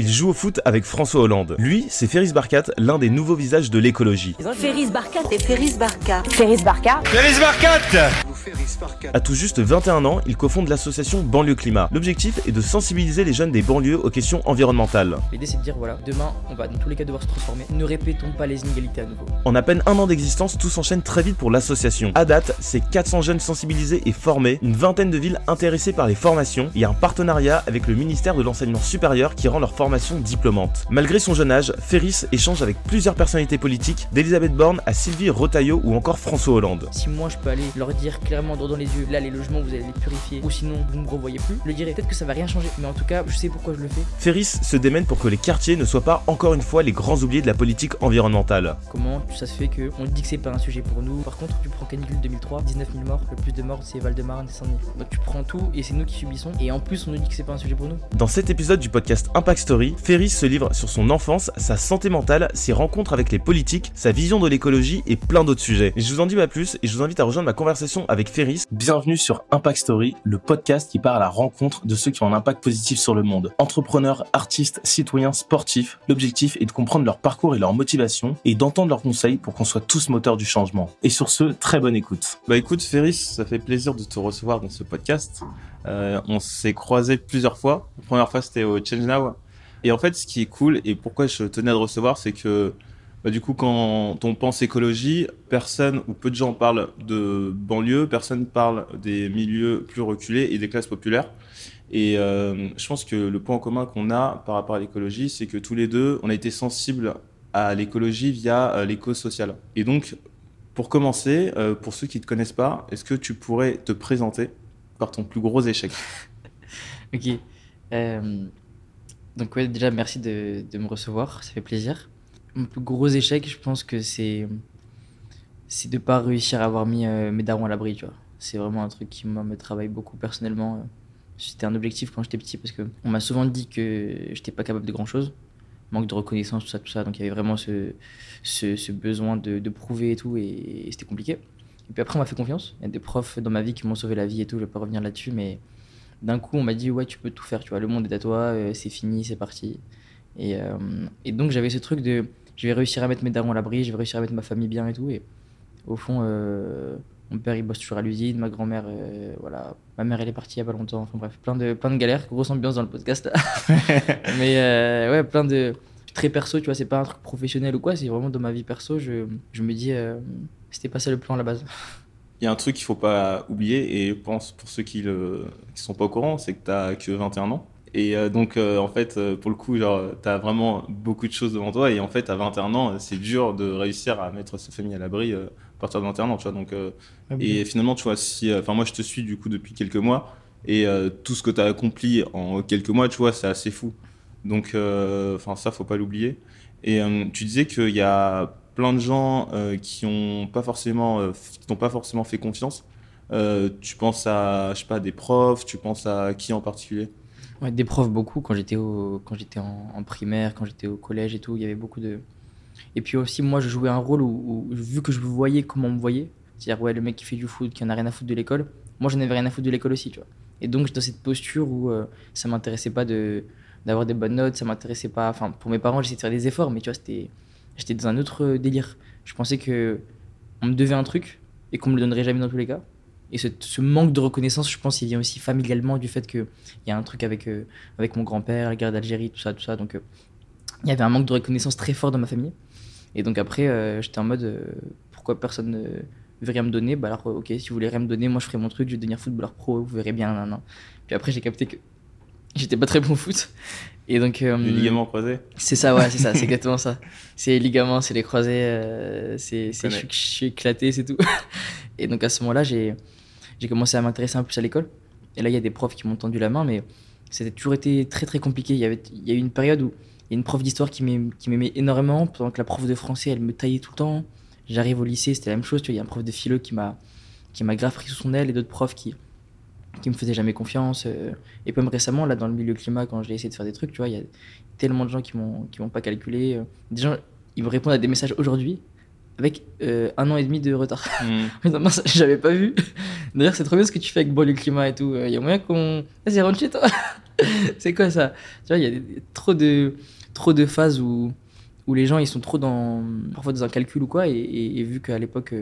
Il joue au foot avec François Hollande. Lui, c'est Ferris Barkat, l'un des nouveaux visages de l'écologie. Ferris Barkat et Ferris Barkat. Ferris Barkat. Ferris Barkat À tout juste 21 ans, il cofonde l'association Banlieue Climat. L'objectif est de sensibiliser les jeunes des banlieues aux questions environnementales. L'idée c'est de dire voilà, demain on va dans tous les cas devoir se transformer. Ne répétons pas les inégalités à nouveau. En à peine un an d'existence, tout s'enchaîne très vite pour l'association. À date, c'est 400 jeunes sensibilisés et formés, une vingtaine de villes intéressées par les formations et un partenariat avec le ministère de l'enseignement supérieur qui rend leur formation diplômante. Malgré son jeune âge, Ferris échange avec plusieurs personnalités politiques, d'Elisabeth Borne à Sylvie Rotaillot ou encore François Hollande. Si moi je peux aller leur dire clairement droit dans les yeux, là les logements vous allez les purifier, ou sinon vous me revoyez plus, je le dirais. Peut-être que ça va rien changer, mais en tout cas je sais pourquoi je le fais. Ferris se démène pour que les quartiers ne soient pas encore une fois les grands oubliés de la politique environnementale. Comment ça se fait que on dit que c'est pas un sujet pour nous? Par contre, tu prends canicule 2003, 19 000 morts, le plus de morts c'est Val-de-Marne et Saint-Denis. Donc tu prends tout et c'est nous qui subissons. Et en plus on nous dit que c'est pas un sujet pour nous. Dans cet épisode du podcast Impact Story, Ferris se livre sur son enfance, sa santé mentale, ses rencontres avec les politiques, sa vision de l'écologie et plein d'autres sujets. Et je vous en dis pas plus et je vous invite à rejoindre ma conversation avec Ferris. Bienvenue sur Impact Story, le podcast qui part à la rencontre de ceux qui ont un impact positif sur le monde. Entrepreneurs, artistes, citoyens, sportifs, l'objectif est de comprendre leur parcours et leur motivation et d'entendre leurs conseils pour qu'on soit tous moteurs du changement. Et sur ce, très bonne écoute. Bah écoute Ferris, ça fait plaisir de te recevoir dans ce podcast. Euh, on s'est croisés plusieurs fois. La première fois c'était au Change Now. Et en fait, ce qui est cool et pourquoi je tenais à te recevoir, c'est que bah, du coup, quand on pense écologie, personne ou peu de gens parlent de banlieue, personne parle des milieux plus reculés et des classes populaires. Et euh, je pense que le point en commun qu'on a par rapport à l'écologie, c'est que tous les deux, on a été sensibles à l'écologie via euh, l'éco-social. Et donc, pour commencer, euh, pour ceux qui ne te connaissent pas, est-ce que tu pourrais te présenter par ton plus gros échec? Ok. Euh, donc ouais, déjà merci de, de me recevoir, ça fait plaisir. Mon plus gros échec, je pense que c'est c'est de pas réussir à avoir mis euh, mes darons à l'abri, tu vois. C'est vraiment un truc qui moi, me travaille beaucoup personnellement. C'était un objectif quand j'étais petit parce que on m'a souvent dit que j'étais pas capable de grand chose, manque de reconnaissance, tout ça, tout ça. Donc il y avait vraiment ce, ce, besoin de, de prouver et tout, et, et c'était compliqué. Et puis après, on m'a fait confiance. Il y a des profs dans ma vie qui m'ont sauvé la vie et tout, je vais pas revenir là-dessus, mais d'un coup, on m'a dit, ouais, tu peux tout faire, tu vois, le monde est à toi, euh, c'est fini, c'est parti. Et, euh, et donc, j'avais ce truc de, je vais réussir à mettre mes darons à l'abri, je vais réussir à mettre ma famille bien et tout. Et au fond, euh, mon père, il bosse toujours à l'usine, ma grand-mère, voilà, ma mère, elle est partie il y a pas longtemps. Enfin bref, plein de, plein de galères, grosse ambiance dans le podcast. mais ouais, plein de. Très perso, tu vois, c'est pas un truc professionnel ou quoi, c'est vraiment dans ma vie perso, je, je me dis, c'était pas ça le plan à la base. Il y a un truc qu'il faut pas oublier, et je pense pour ceux qui ne sont pas au courant, c'est que tu n'as que 21 ans. Et euh, donc, euh, en fait, euh, pour le coup, genre, tu as vraiment beaucoup de choses devant toi. Et en fait, à 21 ans, c'est dur de réussir à mettre sa famille à l'abri euh, à partir de 21 ans. Tu vois, donc, euh, et finalement, tu vois, si, enfin, moi, je te suis du coup depuis quelques mois. Et tout ce que tu as accompli en quelques mois, tu vois, c'est assez fou. Donc, enfin, ça, faut pas l'oublier. Et tu disais qu'il y a plein de gens euh, qui ont pas forcément, euh, pas forcément fait confiance. Euh, tu penses à, je sais pas, des profs, tu penses à qui en particulier? Ouais, des profs beaucoup quand j'étais au quand j'étais en, primaire, quand j'étais au collège et tout, il y avait beaucoup de et puis aussi moi je jouais un rôle où, vu que je voyais comment on me voyait, c'est-à-dire ouais le mec qui fait du foot qui en a rien à foutre de l'école, moi je n'avais rien à foutre de l'école aussi, tu vois. Et donc j'étais dans cette posture où euh, ça m'intéressait pas de d'avoir des bonnes notes, ça m'intéressait pas enfin pour mes parents, j'essayais de faire des efforts mais tu vois, c'était j'étais dans un autre délire. Je pensais que on me devait un truc et qu'on me le donnerait jamais dans tous les cas. Et ce, manque de reconnaissance, je pense, il vient aussi familialement du fait qu'il y a un truc avec, euh, avec mon grand-père, la guerre d'Algérie, tout ça, tout ça. Donc, euh, il y avait un manque de reconnaissance très fort dans ma famille. Et donc, après, euh, j'étais en mode, euh, pourquoi personne ne veut rien me donner? Bah alors, euh, ok, si vous voulez rien me donner, moi je ferai mon truc, je vais devenir footballeur pro, vous verrez bien. nan. Puis après, j'ai capté que j'étais pas très bon au foot. Et donc, euh, Le ligament croisé c'est ça, ouais, c'est ça, c'est exactement ça. C'est les ligaments, c'est les croisés, euh, c'est, c'est, je, suis- je suis éclaté, c'est tout. Et donc à ce moment-là, j'ai, j'ai commencé à m'intéresser un peu plus à l'école. Et là, il y a des profs qui m'ont tendu la main, mais c'était toujours été très très compliqué. Il y, avait, il y a eu une période où il y a une prof d'histoire qui m'aimait, énormément, pendant que la prof de français, elle me taillait tout le temps. J'arrive au lycée, c'était la même chose, tu vois, il y a un prof de philo qui m'a, qui m'a grave pris sous son aile et d'autres profs qui, qui me faisaient jamais confiance. euh. Et même récemment, là, dans le milieu climat, quand j'ai essayé de faire des trucs, tu vois, il y a tellement de gens qui m'ont, qui m'ont pas calculé. euh. Des gens, ils me répondent à des messages aujourd'hui avec euh, un an et demi de retard. Ça, j'avais pas vu. D'ailleurs, c'est trop bien ce que tu fais avec Bon le climat et tout. Il y a moyen qu'on. Vas-y, rentre chez toi. c'est quoi ça? Tu vois, il y a des- trop de, trop de phases où, où les gens ils sont trop dans, parfois dans un calcul ou quoi. Et, et- et vu qu'à l'époque,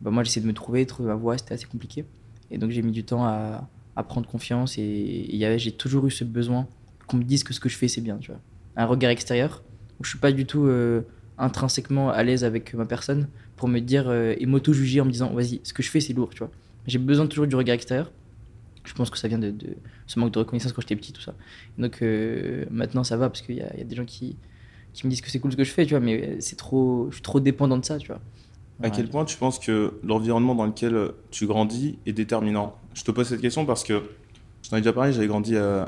bah, moi j'essayais de me trouver, trouver ma voie, c'était assez compliqué. Et donc j'ai mis du temps à, prendre confiance. Et, j'ai toujours eu ce besoin qu'on me dise que ce que je fais c'est bien. Tu vois. Un regard extérieur où je suis pas du tout euh, intrinsèquement à l'aise avec ma personne pour me dire euh, et m'auto-juger en me disant vas-y, ce que je fais c'est lourd. Tu vois. J'ai besoin toujours du regard extérieur. Je pense que ça vient de, ce manque de reconnaissance quand j'étais petit, tout ça. Donc euh, maintenant ça va parce qu'il y, y a des gens qui, qui me disent que c'est cool ce que je fais, tu vois, mais c'est trop, je suis trop dépendant de ça, tu vois. À quel point tu penses que l'environnement dans lequel tu grandis est déterminant? Je te pose cette question parce que, je t'en ai déjà parlé, j'avais grandi euh,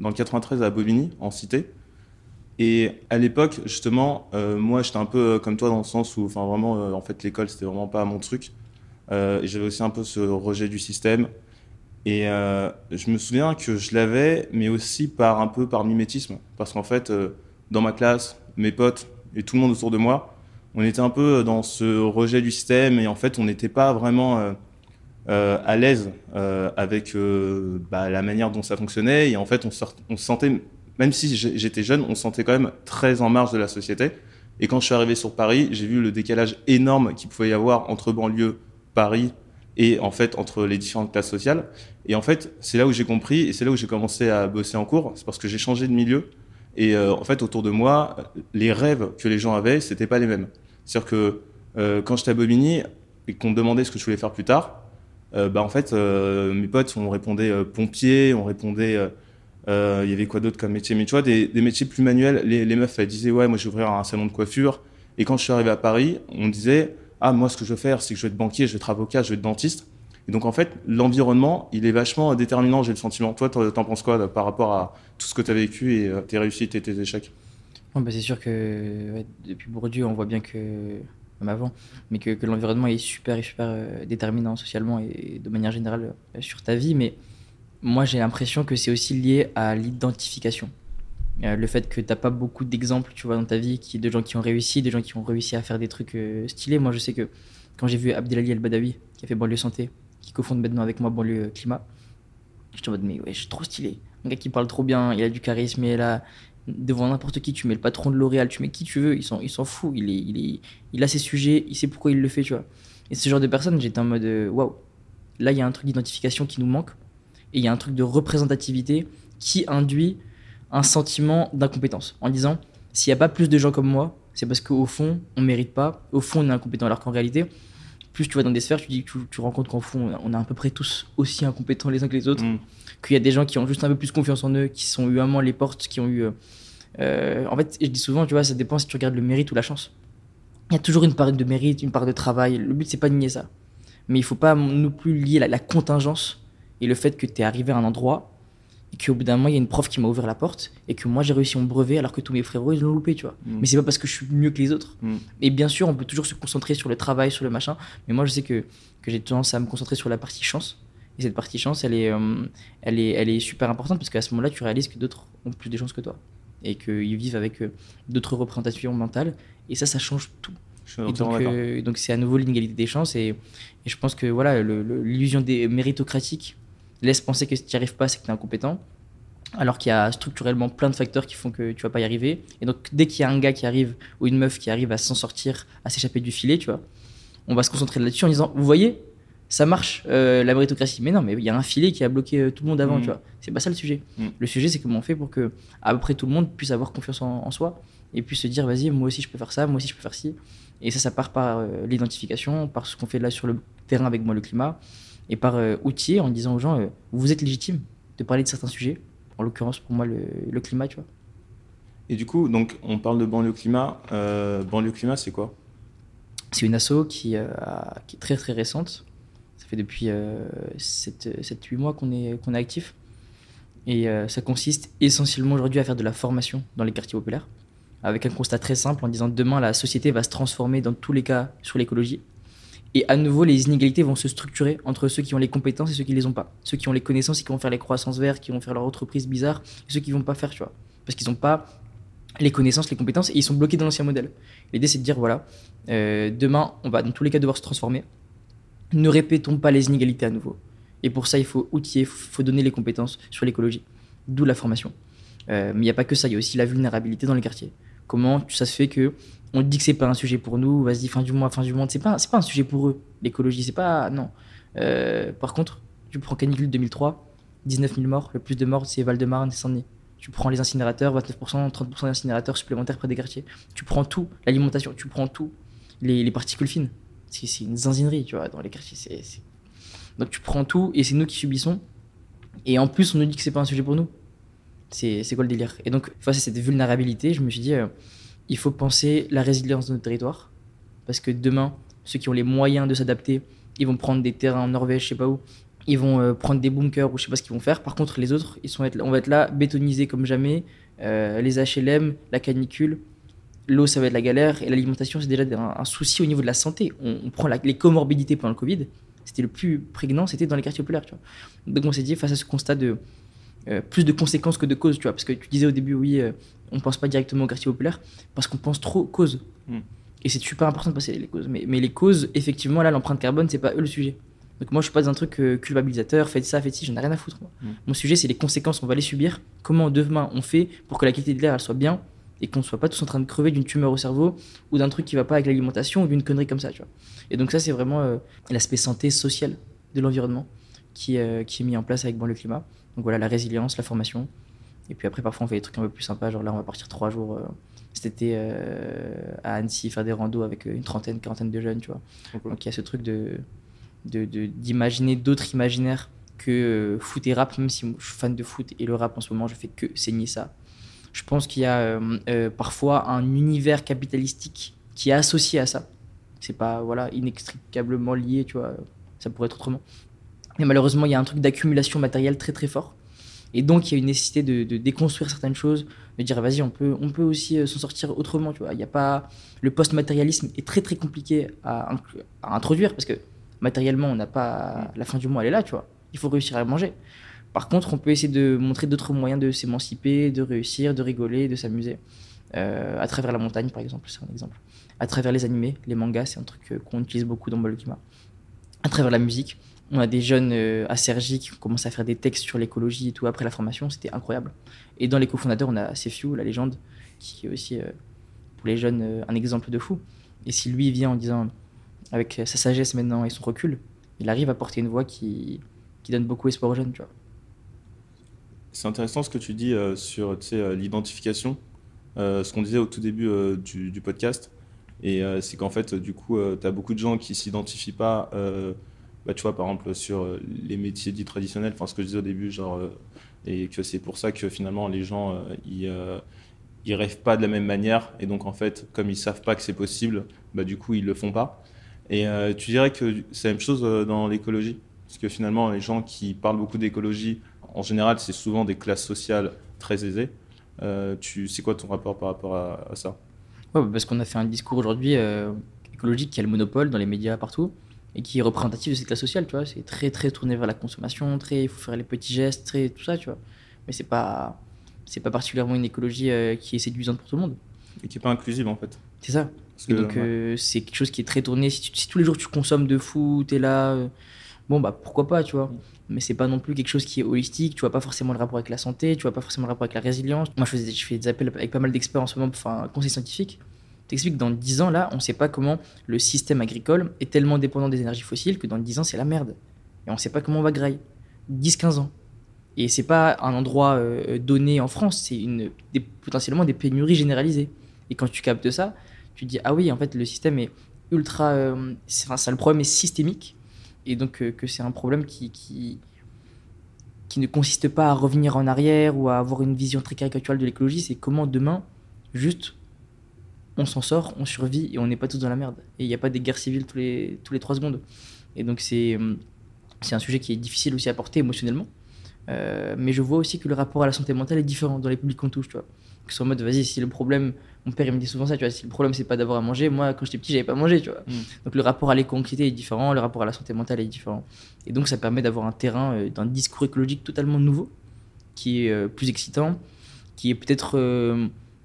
dans le 93 à Bobigny, en cité. Et à l'époque, justement, euh, moi j'étais un peu euh, comme toi dans le sens où, enfin vraiment, euh, en fait, l'école c'était vraiment pas mon truc. Euh, et j'avais aussi un peu ce rejet du système. Et je me souviens que je l'avais, mais aussi par un peu par mimétisme. Parce qu'en fait, dans ma classe, mes potes et tout le monde autour de moi, on était un peu dans ce rejet du système et en fait, on n'était pas vraiment euh, euh, à l'aise euh, avec euh, bah, la manière dont ça fonctionnait. Et en fait, on, sort- sentait, même si j'étais jeune, on se sentait quand même très en marge de la société. Et quand je suis arrivé sur Paris, j'ai vu le décalage énorme qu'il pouvait y avoir entre banlieue, Paris et en fait entre les différentes classes sociales. Et en fait, c'est là où j'ai compris et c'est là où j'ai commencé à bosser en cours. C'est parce que j'ai changé de milieu. Et euh, en fait, autour de moi, les rêves que les gens avaient, c'était pas les mêmes. C'est-à-dire que euh, quand j'étais à Bobigny et qu'on me demandait ce que je voulais faire plus tard, euh, bah en fait, mes potes, on répondait pompier, on répondait. Il y avait quoi d'autre comme métier? Mais tu vois, des, métiers plus manuels. Les, les meufs, elles disaient ouais, moi je vais ouvrir un salon de coiffure. Et quand je suis arrivé à Paris, on disait ah moi ce que je veux faire, c'est que je vais être banquier, je vais être avocat, je vais être dentiste. Et donc en fait, l'environnement, il est vachement déterminant, j'ai le sentiment. Toi, t'en penses quoi par rapport à tout ce que tu as vécu et euh, tes réussites et tes échecs? Ouais, bah, c'est sûr que depuis Bourdieu, on voit bien que, même avant, mais que, l'environnement est super super euh, déterminant socialement et de manière générale euh, sur ta vie. Mais moi, j'ai l'impression que c'est aussi lié à l'identification. Le fait que t'as pas beaucoup d'exemples, tu vois, dans ta vie, de gens qui ont réussi, de gens qui ont réussi à faire des trucs stylés. Moi, je sais que quand j'ai vu Abdelali El Badawi, qui a fait Banlieue Santé, qui cofonde maintenant avec moi Banlieue Climat, j'étais en mode, mais ouais, je suis trop stylé. Un gars qui parle trop bien, il a du charisme, il là, devant n'importe qui, tu mets le patron de L'Oréal, tu mets qui tu veux, il s'en, il s'en fout, il, est, il, est, il a ses sujets, il sait pourquoi il le fait, tu vois. Et ce genre de personne, j'étais en mode, euh, waouh, là, il y a un truc d'identification qui nous manque, et il y a un truc de représentativité qui induit un sentiment d'incompétence, en disant, s'il n'y a pas plus de gens comme moi, c'est parce qu'au fond, on mérite pas, au fond, on est incompétent, alors qu'en réalité, plus tu vas dans des sphères, tu, dis, tu, tu compte qu'en fond, on est à peu près tous aussi incompétents les uns que les autres Mm. qu'il y a des gens qui ont juste un peu plus confiance en eux, qui sont eu vraiment les portes, qui ont eu. euh, euh, en fait, je dis souvent, tu vois, ça dépend si tu regardes le mérite ou la chance. Il y a toujours une part de mérite, une part de travail. Le but, c'est pas de nier ça. Mais il faut pas non plus lier la, la contingence et le fait que tu es arrivé à un endroit qu'au bout d'un moment, il y a une prof qui m'a ouvert la porte et que moi, j'ai réussi mon brevet alors que tous mes frérots, ils l'ont loupé, tu vois. Mm. Mais c'est pas parce que je suis mieux que les autres. Mm. Et bien sûr, on peut toujours se concentrer sur le travail, sur le machin. Mais moi, je sais que, que j'ai tendance à me concentrer sur la partie chance. Et cette partie chance, elle est, euh, elle est, elle est super importante parce qu'à ce moment-là, tu réalises que d'autres ont plus de chances que toi. Et qu'ils vivent avec euh, d'autres représentations mentales. Et ça, ça change tout. Je Et donc, euh, donc c'est à nouveau l'inégalité des chances. Et, et je pense que voilà, l'illusion des méritocratique laisse penser que si tu n'y arrives pas, c'est que tu es incompétent. Alors qu'il y a structurellement plein de facteurs qui font que tu vas pas y arriver. Et donc, dès qu'il y a un gars qui arrive ou une meuf qui arrive à s'en sortir, à s'échapper du filet, tu vois, on va se concentrer là-dessus en disant Vous voyez, ça marche, euh, la méritocratie. Mais non, mais il y a un filet qui a bloqué euh, tout le monde avant, Mhm. tu vois. C'est pas ça le sujet. Mhm. Le sujet, c'est comment on fait pour que, à peu près tout le monde puisse avoir confiance en, en soi et puisse se dire Vas-y, moi aussi je peux faire ça, moi aussi je peux faire ci. Et ça, ça part par euh, l'identification, par ce qu'on fait là sur le terrain avec moi, le climat, et par euh, outiller en disant aux gens euh, Vous êtes légitime de parler de certains sujets. En l'occurrence, pour moi, le, le climat, tu vois. Et du coup, donc, on parle de banlieue climat. Euh, banlieue climat, c'est quoi? C'est une asso qui, euh, a- qui est très très récente. Ça fait depuis 7-8 mois qu'on est, qu'on est actif. Et ça consiste essentiellement aujourd'hui à faire de la formation dans les quartiers populaires, avec un constat très simple en disant demain la société va se transformer dans tous les cas sur l'écologie. Et à nouveau, les inégalités vont se structurer entre ceux qui ont les compétences et ceux qui les ont pas. Ceux qui ont les connaissances et qui vont faire les croissances vertes, qui vont faire leur entreprise bizarre, et ceux qui vont pas faire, tu vois. Parce qu'ils n'ont pas les connaissances, les compétences, et ils sont bloqués dans l'ancien modèle. L'idée, c'est de dire, voilà, euh, demain, on va dans tous les cas devoir se transformer. Ne répétons pas les inégalités à nouveau. Et pour ça, il faut outiller, il faut donner les compétences sur l'écologie. d'où la formation. Euh, mais il n'y a pas que ça, il y a aussi la vulnérabilité dans les quartiers. Comment ça se fait que on dit que c'est pas un sujet pour nous, vas-y, fin du mois, fin du monde, c'est pas, pas un sujet pour eux, l'écologie, c'est pas. Non. Euh, par contre, tu prends canicule 2003, 19 000 morts, le plus de morts, c'est Val-de-Marne et Saint-Denis. Tu prends les incinérateurs, 29%, 30% d'incinérateurs supplémentaires près des quartiers. Tu prends tout, l'alimentation, tu prends tout, les, les particules fines. C'est, une zinzinerie, tu vois, dans les quartiers. Donc tu prends tout et c'est nous qui subissons. Et en plus, on nous dit que c'est pas un sujet pour nous. C'est, c'est quoi le délire? Et donc, face à cette vulnérabilité, je me suis dit, euh, il faut penser la résilience de notre territoire. Parce que demain, ceux qui ont les moyens de s'adapter, ils vont prendre des terrains en Norvège, je sais pas où. Ils vont euh, prendre des bunkers ou je sais pas ce qu'ils vont faire. Par contre, les autres, ils sont être, on va être là, bétonisés comme jamais. Euh, les HLM, la canicule, l'eau, ça va être la galère. Et l'alimentation, c'est déjà un, souci au niveau de la santé. On, prend les comorbidités pendant le Covid. C'était le plus prégnant, c'était dans les quartiers populaires. Tu vois. Donc on s'est dit, face à ce constat de euh, plus de conséquences que de causes, tu vois. Parce que tu disais au début, oui, euh, on pense pas directement aux quartiers populaires parce qu'on pense trop aux causes. Mm. Et c'est super important de passer les causes. Mais, mais les causes, effectivement, là, l'empreinte carbone, c'est pas eux le sujet. Donc moi, je suis pas dans un truc euh, culpabilisateur, faites ça, faites ci, j'en ai rien à foutre. moi. Mm. Mon sujet, c'est les conséquences, on va les subir. Comment demain on fait pour que la qualité de l'air elle soit bien et qu'on soit pas tous en train de crever d'une tumeur au cerveau ou d'un truc qui va pas avec l'alimentation ou d'une connerie comme ça, tu vois. Et donc ça, c'est vraiment euh, l'aspect santé sociale de l'environnement qui, qui est mis en place avec Bon le Climat. Donc voilà, la résilience, la formation. Et puis après, parfois, on fait des trucs un peu plus sympas. Genre là, on va partir trois jours euh, cet été euh, à Annecy faire des randos avec euh, une trentaine, quarantaine de jeunes, tu vois. Donc il y a ce truc de de- de- d'imaginer d'autres imaginaires que euh, foot et rap, même si je suis fan de foot et le rap en ce moment, je fais que saigner ça. Je pense qu'il y a euh, parfois un univers capitalistique qui est associé à ça. C'est pas voilà inextricablement lié, tu vois. Ça pourrait être autrement. Mais malheureusement, il y a un truc d'accumulation matérielle très très fort. Et donc, il y a une nécessité de, de déconstruire certaines choses, de dire, vas-y, on peut, on peut aussi euh, s'en sortir autrement, tu vois. Il y a pas... Le post-matérialisme est très très compliqué à, introduire, parce que matériellement, on n'a pas... La fin du mois, elle est là, tu vois. Il faut réussir à manger. Par contre, on peut essayer de montrer d'autres moyens de s'émanciper, de réussir, de rigoler, de s'amuser. Euh, à travers la montagne, par exemple, c'est un exemple. À travers les animés, les mangas, c'est un truc euh, qu'on utilise beaucoup dans Bolokima. À travers la musique, on a des jeunes euh, à Sergi qui commencé à faire des textes sur l'écologie et tout après la formation, c'était incroyable. Et dans les cofondateurs, on a Sefiu, la légende, qui est aussi, euh, pour les jeunes, euh, un exemple de fou. Et si lui vient en disant, avec euh, sa sagesse maintenant et son recul, il arrive à porter une voix qui, qui donne beaucoup espoir aux jeunes, tu vois. C'est intéressant ce que tu dis euh, sur euh, l'identification, euh, ce qu'on disait au tout début euh, du, podcast. Et euh, c'est qu'en fait, du coup, tu as beaucoup de gens qui s'identifient pas, euh, bah, tu vois, par exemple, sur euh, les métiers dits traditionnels, enfin, ce que je disais au début, genre, euh, et que c'est pour ça que finalement, les gens, euh, ils, ils rêvent pas de la même manière. Et donc, en fait, comme ils savent pas que c'est possible, bah, du coup, ils le font pas. Et tu dirais que c'est la même chose dans l'écologie? Parce que finalement, les gens qui parlent beaucoup d'écologie, en général, c'est souvent des classes sociales très aisées. Euh, tu, c'est quoi ton rapport par rapport à, ça? Parce qu'on a fait un discours aujourd'hui écologique qui a le monopole dans les médias partout et qui est représentatif de cette classe sociale, tu vois. C'est très très tourné vers la consommation, très il faut faire les petits gestes, très tout ça, tu vois. Mais c'est pas c'est pas particulièrement une écologie euh, qui est séduisante pour tout le monde. Et qui n'est pas inclusive en fait. C'est ça. Que, donc ouais. euh, c'est quelque chose qui est très tourné. Si, tu- si tous les jours tu consommes de fou, t'es là, euh, bon bah pourquoi pas, tu vois. Mais c'est pas non plus quelque chose qui est holistique. Tu vois pas forcément le rapport avec la santé, tu vois pas forcément le rapport avec la résilience. Moi je fais, des- je fais des appels avec pas mal d'experts en ce moment pour faire un conseil scientifique. T'expliques que dans 10 ans là, on sait pas comment le système agricole est tellement dépendant des énergies fossiles que dans 10 ans c'est la merde. Et on sait pas comment on va grailler. 10-15 ans. Et c'est pas un endroit euh, donné en France, c'est une, potentiellement des pénuries généralisées. Et quand tu captes ça, tu dis ah oui en fait le système est ultra euh, enfin ça le problème est systémique et donc euh, que c'est un problème qui qui ne consiste pas à revenir en arrière ou à avoir une vision très caricaturale de l'écologie c'est comment demain juste on s'en sort on survit et on n'est pas tous dans la merde. Et il n'y a pas des guerres civiles tous les tous les trois secondes. Et donc c'est c'est un sujet qui est difficile aussi à porter émotionnellement. Euh, mais je vois aussi que le rapport à la santé mentale est différent dans les publics qu'on touche tu vois. Que ce soit en mode vas-y si le problème mon père il me dit souvent ça tu vois si le problème c'est pas d'avoir à manger moi quand j'étais petit j'avais pas mangé tu vois. Mm. donc le rapport à l'éco-anxiété est différent le rapport à la santé mentale est différent. Et donc ça permet d'avoir un terrain euh, d'un discours écologique totalement nouveau qui est euh, plus excitant qui est peut-être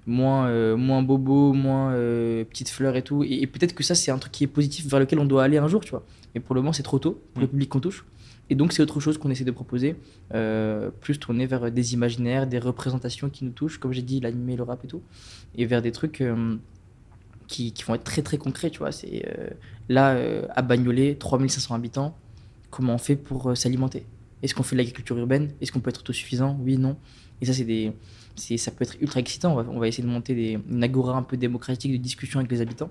moins euh, moins bobo moins euh, petite fleur et tout. Et, et peut-être que ça c'est un truc qui est positif vers lequel on doit aller un jour tu vois. Mais pour le moment c'est trop tôt pour le Mm. public qu'on touche. Et donc, c'est autre chose qu'on essaie de proposer, euh, plus tourner vers des imaginaires, des représentations qui nous touchent, comme j'ai dit, l'animé, le rap et tout, et vers des trucs euh, qui, qui, vont être très très concrets, tu vois. C'est là, à Bagnolet, 3500 habitants, comment on fait pour s'alimenter? Est-ce qu'on fait de l'agriculture urbaine? Est-ce qu'on peut être autosuffisant? Oui, non. Et ça, c'est des, ça peut être ultra excitant. On va, essayer de monter des, une agora un peu démocratique de discussion avec les habitants.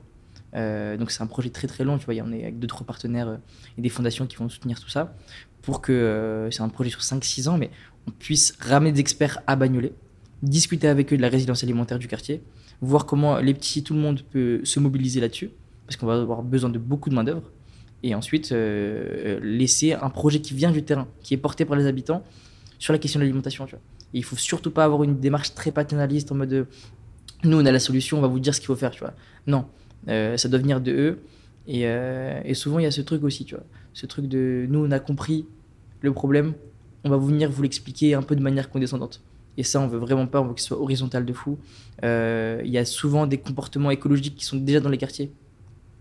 Euh, donc c'est un projet très très long, tu vois, on est avec deux trois partenaires euh, et des fondations qui vont soutenir tout ça pour que euh, c'est un projet sur 5-6 ans, mais on puisse ramener des experts à Bagnolet, discuter avec eux de la résilience alimentaire du quartier, voir comment les petits, tout le monde peut se mobiliser là-dessus, parce qu'on va avoir besoin de beaucoup de main d'œuvre, et ensuite laisser un projet qui vient du terrain, qui est porté par les habitants sur la question de l'alimentation. Et il faut surtout pas avoir une démarche très paternaliste en mode de, nous on a la solution, on va vous dire ce qu'il faut faire, tu vois. Non, euh, ça doit venir de eux. Et, euh, et souvent, il y a ce truc aussi, tu vois. Ce truc de nous, on a compris le problème, on va venir vous l'expliquer un peu de manière condescendante. Et ça, on veut vraiment pas, on veut que soit horizontal de fou. Euh, Il y a souvent des comportements écologiques qui sont déjà dans les quartiers,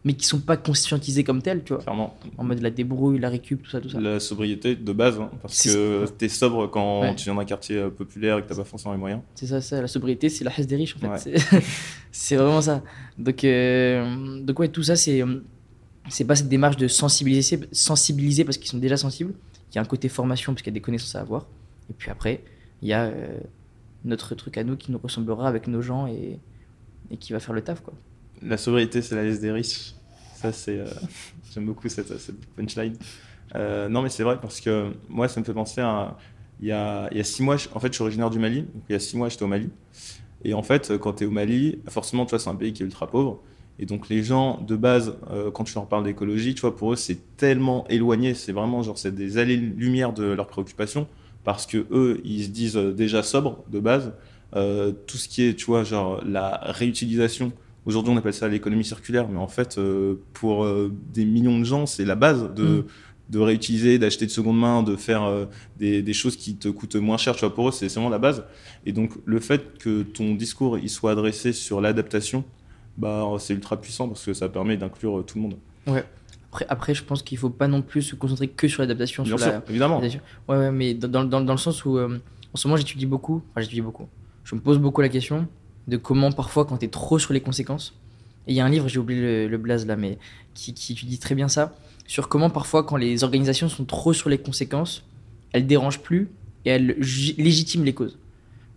mais qui sont pas conscientisés comme tels, tu vois. Clairement. En mode la débrouille, la récup, tout ça, tout ça. La sobriété de base, hein, parce que t'es sobre quand Ouais. tu viens d'un quartier euh, populaire et que t'as pas forcément les moyens. C'est ça, ça, la sobriété, c'est la hesse des riches en fait. Ouais. C'est- C'est vraiment ça. Donc, euh, donc ouais, tout ça, c'est c'est pas cette démarche de sensibiliser, sensibiliser parce qu'ils sont déjà sensibles. Il y a un côté formation parce qu'il y a des connaissances à avoir. Et puis après, il y a euh, notre truc à nous qui nous ressemblera avec nos gens et, et qui va faire le taf quoi. La sobriété, c'est la liste des riches. Ça, c'est. euh, J'aime beaucoup cette, cette punchline. Euh, non, mais c'est vrai parce que moi, ça me fait penser à. Il y a, il y a six mois, en fait, je suis originaire du Mali. Donc, il y a six mois, j'étais au Mali. Et en fait, quand tu es au Mali, forcément, tu vois, c'est un pays qui est ultra pauvre. Et donc, les gens, de base, euh, quand tu leur parles d'écologie, tu vois, pour eux, c'est tellement éloigné. C'est vraiment, genre, c'est des allées-lumière de leurs préoccupations. Parce que eux, ils se disent euh, déjà sobres, de base. Euh, tout ce qui est, tu vois, genre, la réutilisation. Aujourd'hui, on appelle ça l'économie circulaire, mais en fait, euh, pour euh, des millions de gens, c'est la base de, Mm. de réutiliser, d'acheter de seconde main, de faire euh, des, des choses qui te coûtent moins cher. Tu vois, pour eux, c'est vraiment la base. Et donc, le fait que ton discours il soit adressé sur l'adaptation, bah, c'est ultra puissant parce que ça permet d'inclure euh, tout le monde. Après, après, je pense qu'il faut pas non plus se concentrer que sur l'adaptation. Bien sur sûr, la- évidemment. Ouais, ouais, mais dans, dans, dans le sens où, euh, en ce moment, j'étudie beaucoup. Enfin, j'étudie beaucoup. Je me pose beaucoup la question de comment, parfois, quand tu es trop sur les conséquences, et il y a un livre, j'ai oublié le, le blaze là, mais qui, qui étudie très bien ça, sur comment, parfois, quand les organisations sont trop sur les conséquences, elles dérangent plus et elles légitiment les causes.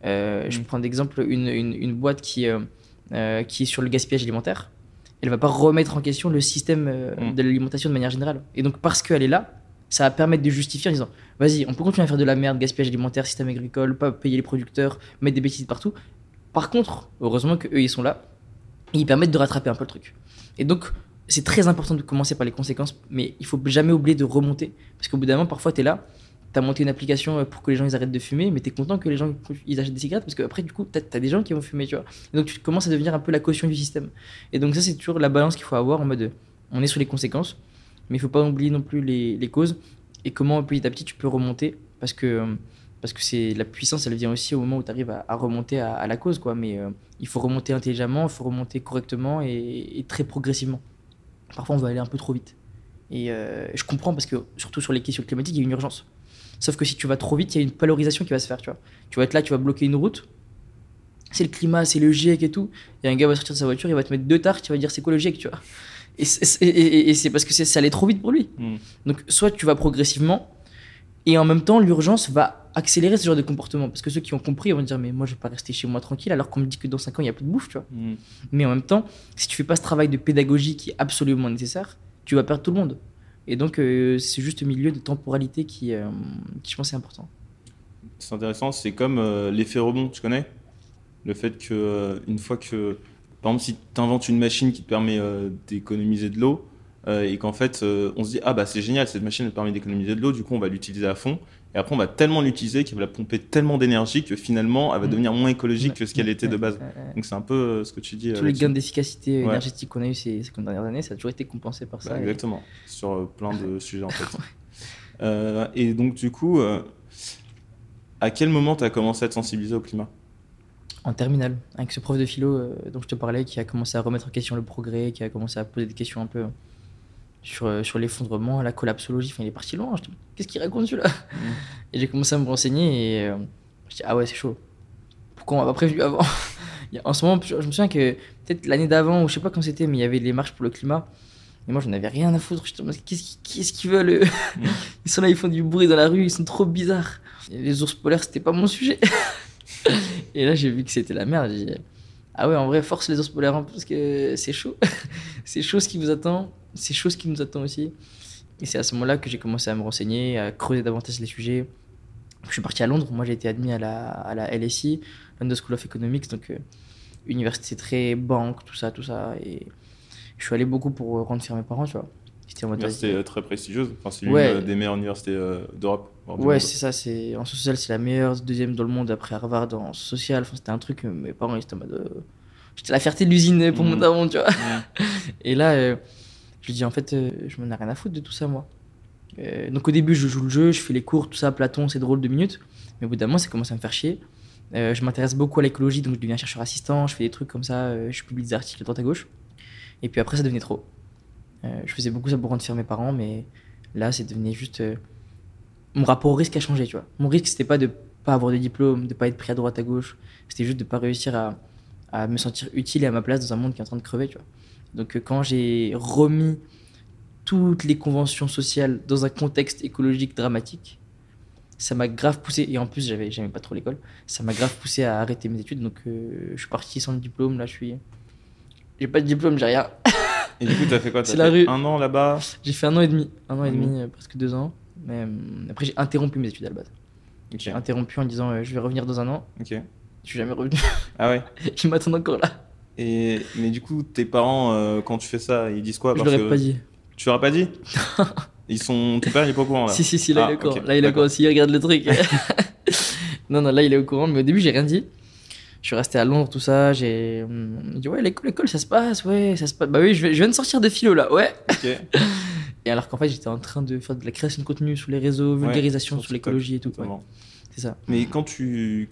Euh, Je Mm. prends d'exemple une, une, une boîte qui, euh, euh, qui est sur le gaspillage alimentaire. Elle va pas remettre en question le système euh, Mm. de l'alimentation de manière générale. Et donc, parce qu'elle est là, ça va permettre de justifier en disant vas-y, on peut continuer à faire de la merde, gaspillage alimentaire, système agricole, pas payer les producteurs, mettre des bêtises partout. Par contre, heureusement qu'eux, ils sont là, ils permettent de rattraper un peu le truc. Et donc, c'est très important de commencer par les conséquences, mais il faut jamais oublier de remonter. Parce qu'au bout d'un moment, parfois, tu es là, tu as monté une application euh, pour que les gens ils arrêtent de fumer, mais tu es content que les gens ils achètent des cigarettes, parce qu'après, du coup, tu as, des gens qui vont fumer, tu vois. Donc, tu commences à devenir un peu la caution du système. Et donc, ça, c'est toujours la balance qu'il faut avoir en mode euh, on est sur les conséquences, mais il faut pas oublier non plus les, les causes et comment petit à petit tu peux remonter parce que euh, parce que c'est la puissance elle vient aussi au moment où tu arrives à, à remonter à, à la cause quoi. Mais euh, il faut remonter intelligemment il faut remonter correctement et, et très progressivement. Parfois on va aller un peu trop vite. Et euh, je comprends parce que surtout sur les questions climatiques il y a une urgence. Sauf que si tu vas trop vite il y a une polarisation qui va se faire tu vois. Tu vas être là tu vas bloquer une route. C'est le climat c'est le GIEC et tout. Et un gars va sortir de sa voiture il va te mettre deux tartes tu vas dire c'est quoi le GIEC tu vois. Et c'est parce que ça allait trop vite pour lui. Mm. donc, soit tu vas progressivement, et en même temps, l'urgence va accélérer ce genre de comportement. Parce que ceux qui ont compris vont dire Mais moi, je vais pas rester chez moi tranquille alors qu'on me dit que dans 5 ans, il n'y a plus de bouffe, tu vois. Mm. Mais en même temps, si tu fais pas ce travail de pédagogie qui est absolument nécessaire, tu vas perdre tout le monde. Et donc, euh, c'est juste le milieu de temporalité qui, euh, qui, je pense, est important. C'est intéressant, c'est comme euh, l'effet rebond, tu connais? Le fait que une fois que, par exemple, si tu inventes une machine qui te permet d'économiser de l'eau, euh, et qu'en fait euh, on se dit ah bah c'est génial cette machine elle permet d'économiser de l'eau, du coup on va l'utiliser à fond, et après on va tellement l'utiliser qu'elle va la pomper tellement d'énergie que finalement elle va Mm. devenir moins écologique que ce qu'elle était de base. Donc c'est un peu euh, ce que tu dis. Tous les gains d'efficacité Ouais. énergétique qu'on a eu ces 50 dernières années, ça a toujours été compensé par ça. Bah, et- exactement, sur plein de sujets en fait. Et donc du coup, à quel moment tu as commencé à te sensibiliser au climat? En terminale, avec ce prof de philo euh, dont je te parlais, qui a commencé à remettre en question le progrès, qui a commencé à poser des questions un peu sur, euh, sur l'effondrement, la collapsologie. Enfin, il est parti loin. Je dis, Qu'est-ce qu'il raconte celui-là Et j'ai commencé à me renseigner et euh, je dis, ah ouais, c'est chaud. Pourquoi on m'a pas prévenu avant En ce moment, je me souviens que peut-être l'année d'avant, ou je sais pas quand c'était, mais il y avait les marches pour le climat. Et moi, j'en avais rien à foutre. En mode, qu'est-ce qu'ils qu'est-ce qu'ils veulent eux Ils sont là, ils font du bruit dans la rue, ils sont trop bizarres. Et les ours polaires, c'était pas mon sujet. et là, j'ai vu que c'était la merde. Ah ouais, en vrai, force les ours polaires hein, parce que c'est chaud. c'est chaud ce qui vous attend. C'est chaud ce qui nous attend aussi. Et c'est à ce moment-là que j'ai commencé à me renseigner, à creuser davantage les sujets. Je suis parti à Londres. Moi, j'ai été admis à la, à la LSI, London School of Economics, donc euh, université très banque, tout ça, tout ça. Et je suis allé beaucoup pour euh, rendre fier mes parents, tu vois. C'était en mode, Université euh, très prestigieuse. Enfin, c'est Ouais. l'une euh, des meilleures universités euh, d'Europe. Ouais, c'est ça. C'est en social, c'est la meilleure, deuxième dans le monde après Harvard en social. Enfin, c'était un truc. Mes parents, ils étaient en mode. J'étais la fierté de l'usine pour mon Mhm. daron, tu vois. Et là, euh, je lui dis en fait, euh, je m'en ai rien à foutre de tout ça, moi. Donc au début, je joue le jeu, je fais les cours, tout ça, Platon, c'est drôle, deux minutes. Mais au bout d'un moment, ça commence à me faire chier. Euh, je m'intéresse beaucoup à l'écologie, donc je deviens chercheur assistant, je fais des trucs comme ça, euh, je publie des articles à droite à gauche. Et puis après, ça devenait trop. Euh, je faisais beaucoup ça pour rendre fier mes parents, mais là, c'est devenu juste. euh, Mon rapport au risque a changé, tu vois. Mon risque, c'était pas de pas avoir de diplôme, de pas être pris à droite à gauche. C'était juste de pas réussir à, à me sentir utile et à ma place dans un monde qui est en train de crever, tu vois. Donc euh, quand j'ai remis toutes les conventions sociales dans un contexte écologique dramatique, ça m'a grave poussé, et en plus j'avais j'aimais pas trop l'école, ça m'a grave poussé à arrêter mes études, donc euh, je suis parti sans diplôme, là je suis... J'ai pas de diplôme, j'ai rien. Et du coup, t'as fait quoi? T'as C'est la rue. Un an là-bas? J'ai fait un an et demi, un an et demi, euh, presque deux ans. Mais euh, après j'ai interrompu mes études à la base. Ok. J'ai interrompu en disant euh, je vais revenir dans un an, Ok. je suis jamais revenu, Ah ouais. ils m'attendent encore là. Et mais du coup, tes parents, euh, quand tu fais ça, ils disent quoi? Je Parce l'aurais que- pas dit. Tu leur as pas dit? Ils sont. Ton père, il est pas au courant là. Si, si, si, là, Ah, il est au courant. ok, Là, il est au d'accord. courant. S'il regarde le truc. non, non, là, il est au courant. Mais au début, j'ai rien dit. Je suis resté à Londres, tout ça. J'ai hum, il dit, ouais, l'école, l'école, ça se passe. Ouais, ça se passe. Bah oui, je, viens de sortir de philo, là. Ouais. Ok. Et alors qu'en fait, j'étais en train de faire de la création de contenu sur les réseaux, vulgarisation sur l'écologie et tout. Ouais, c'est ça. Mais quand tu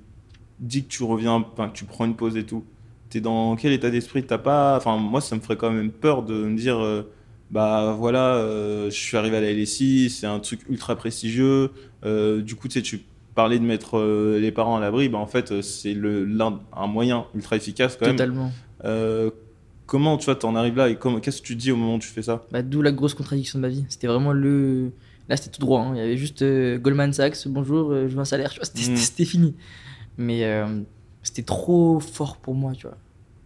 dis que tu reviens, que tu prends une pause et tout, t'es dans quel état d'esprit? T'as pas, enfin moi ça me ferait quand même peur de me dire, euh, bah voilà, euh, je suis arrivé à la LSI, c'est un truc ultra prestigieux. euh, du coup tu sais tu parlais de mettre euh, les parents à l'abri, bah en fait euh, c'est le un moyen ultra efficace quand même. Totalement. Euh, comment tu vois t'en arrives là et comment qu'est-ce que tu dis au moment où tu fais ça? Bah, D'où la grosse contradiction de ma vie. C'était vraiment le. Là, c'était tout droit. hein. Il y avait juste Goldman Sachs, bonjour, je veux un salaire. Tu vois, c'était Mm. fini. Mais c'était trop fort pour moi, tu vois.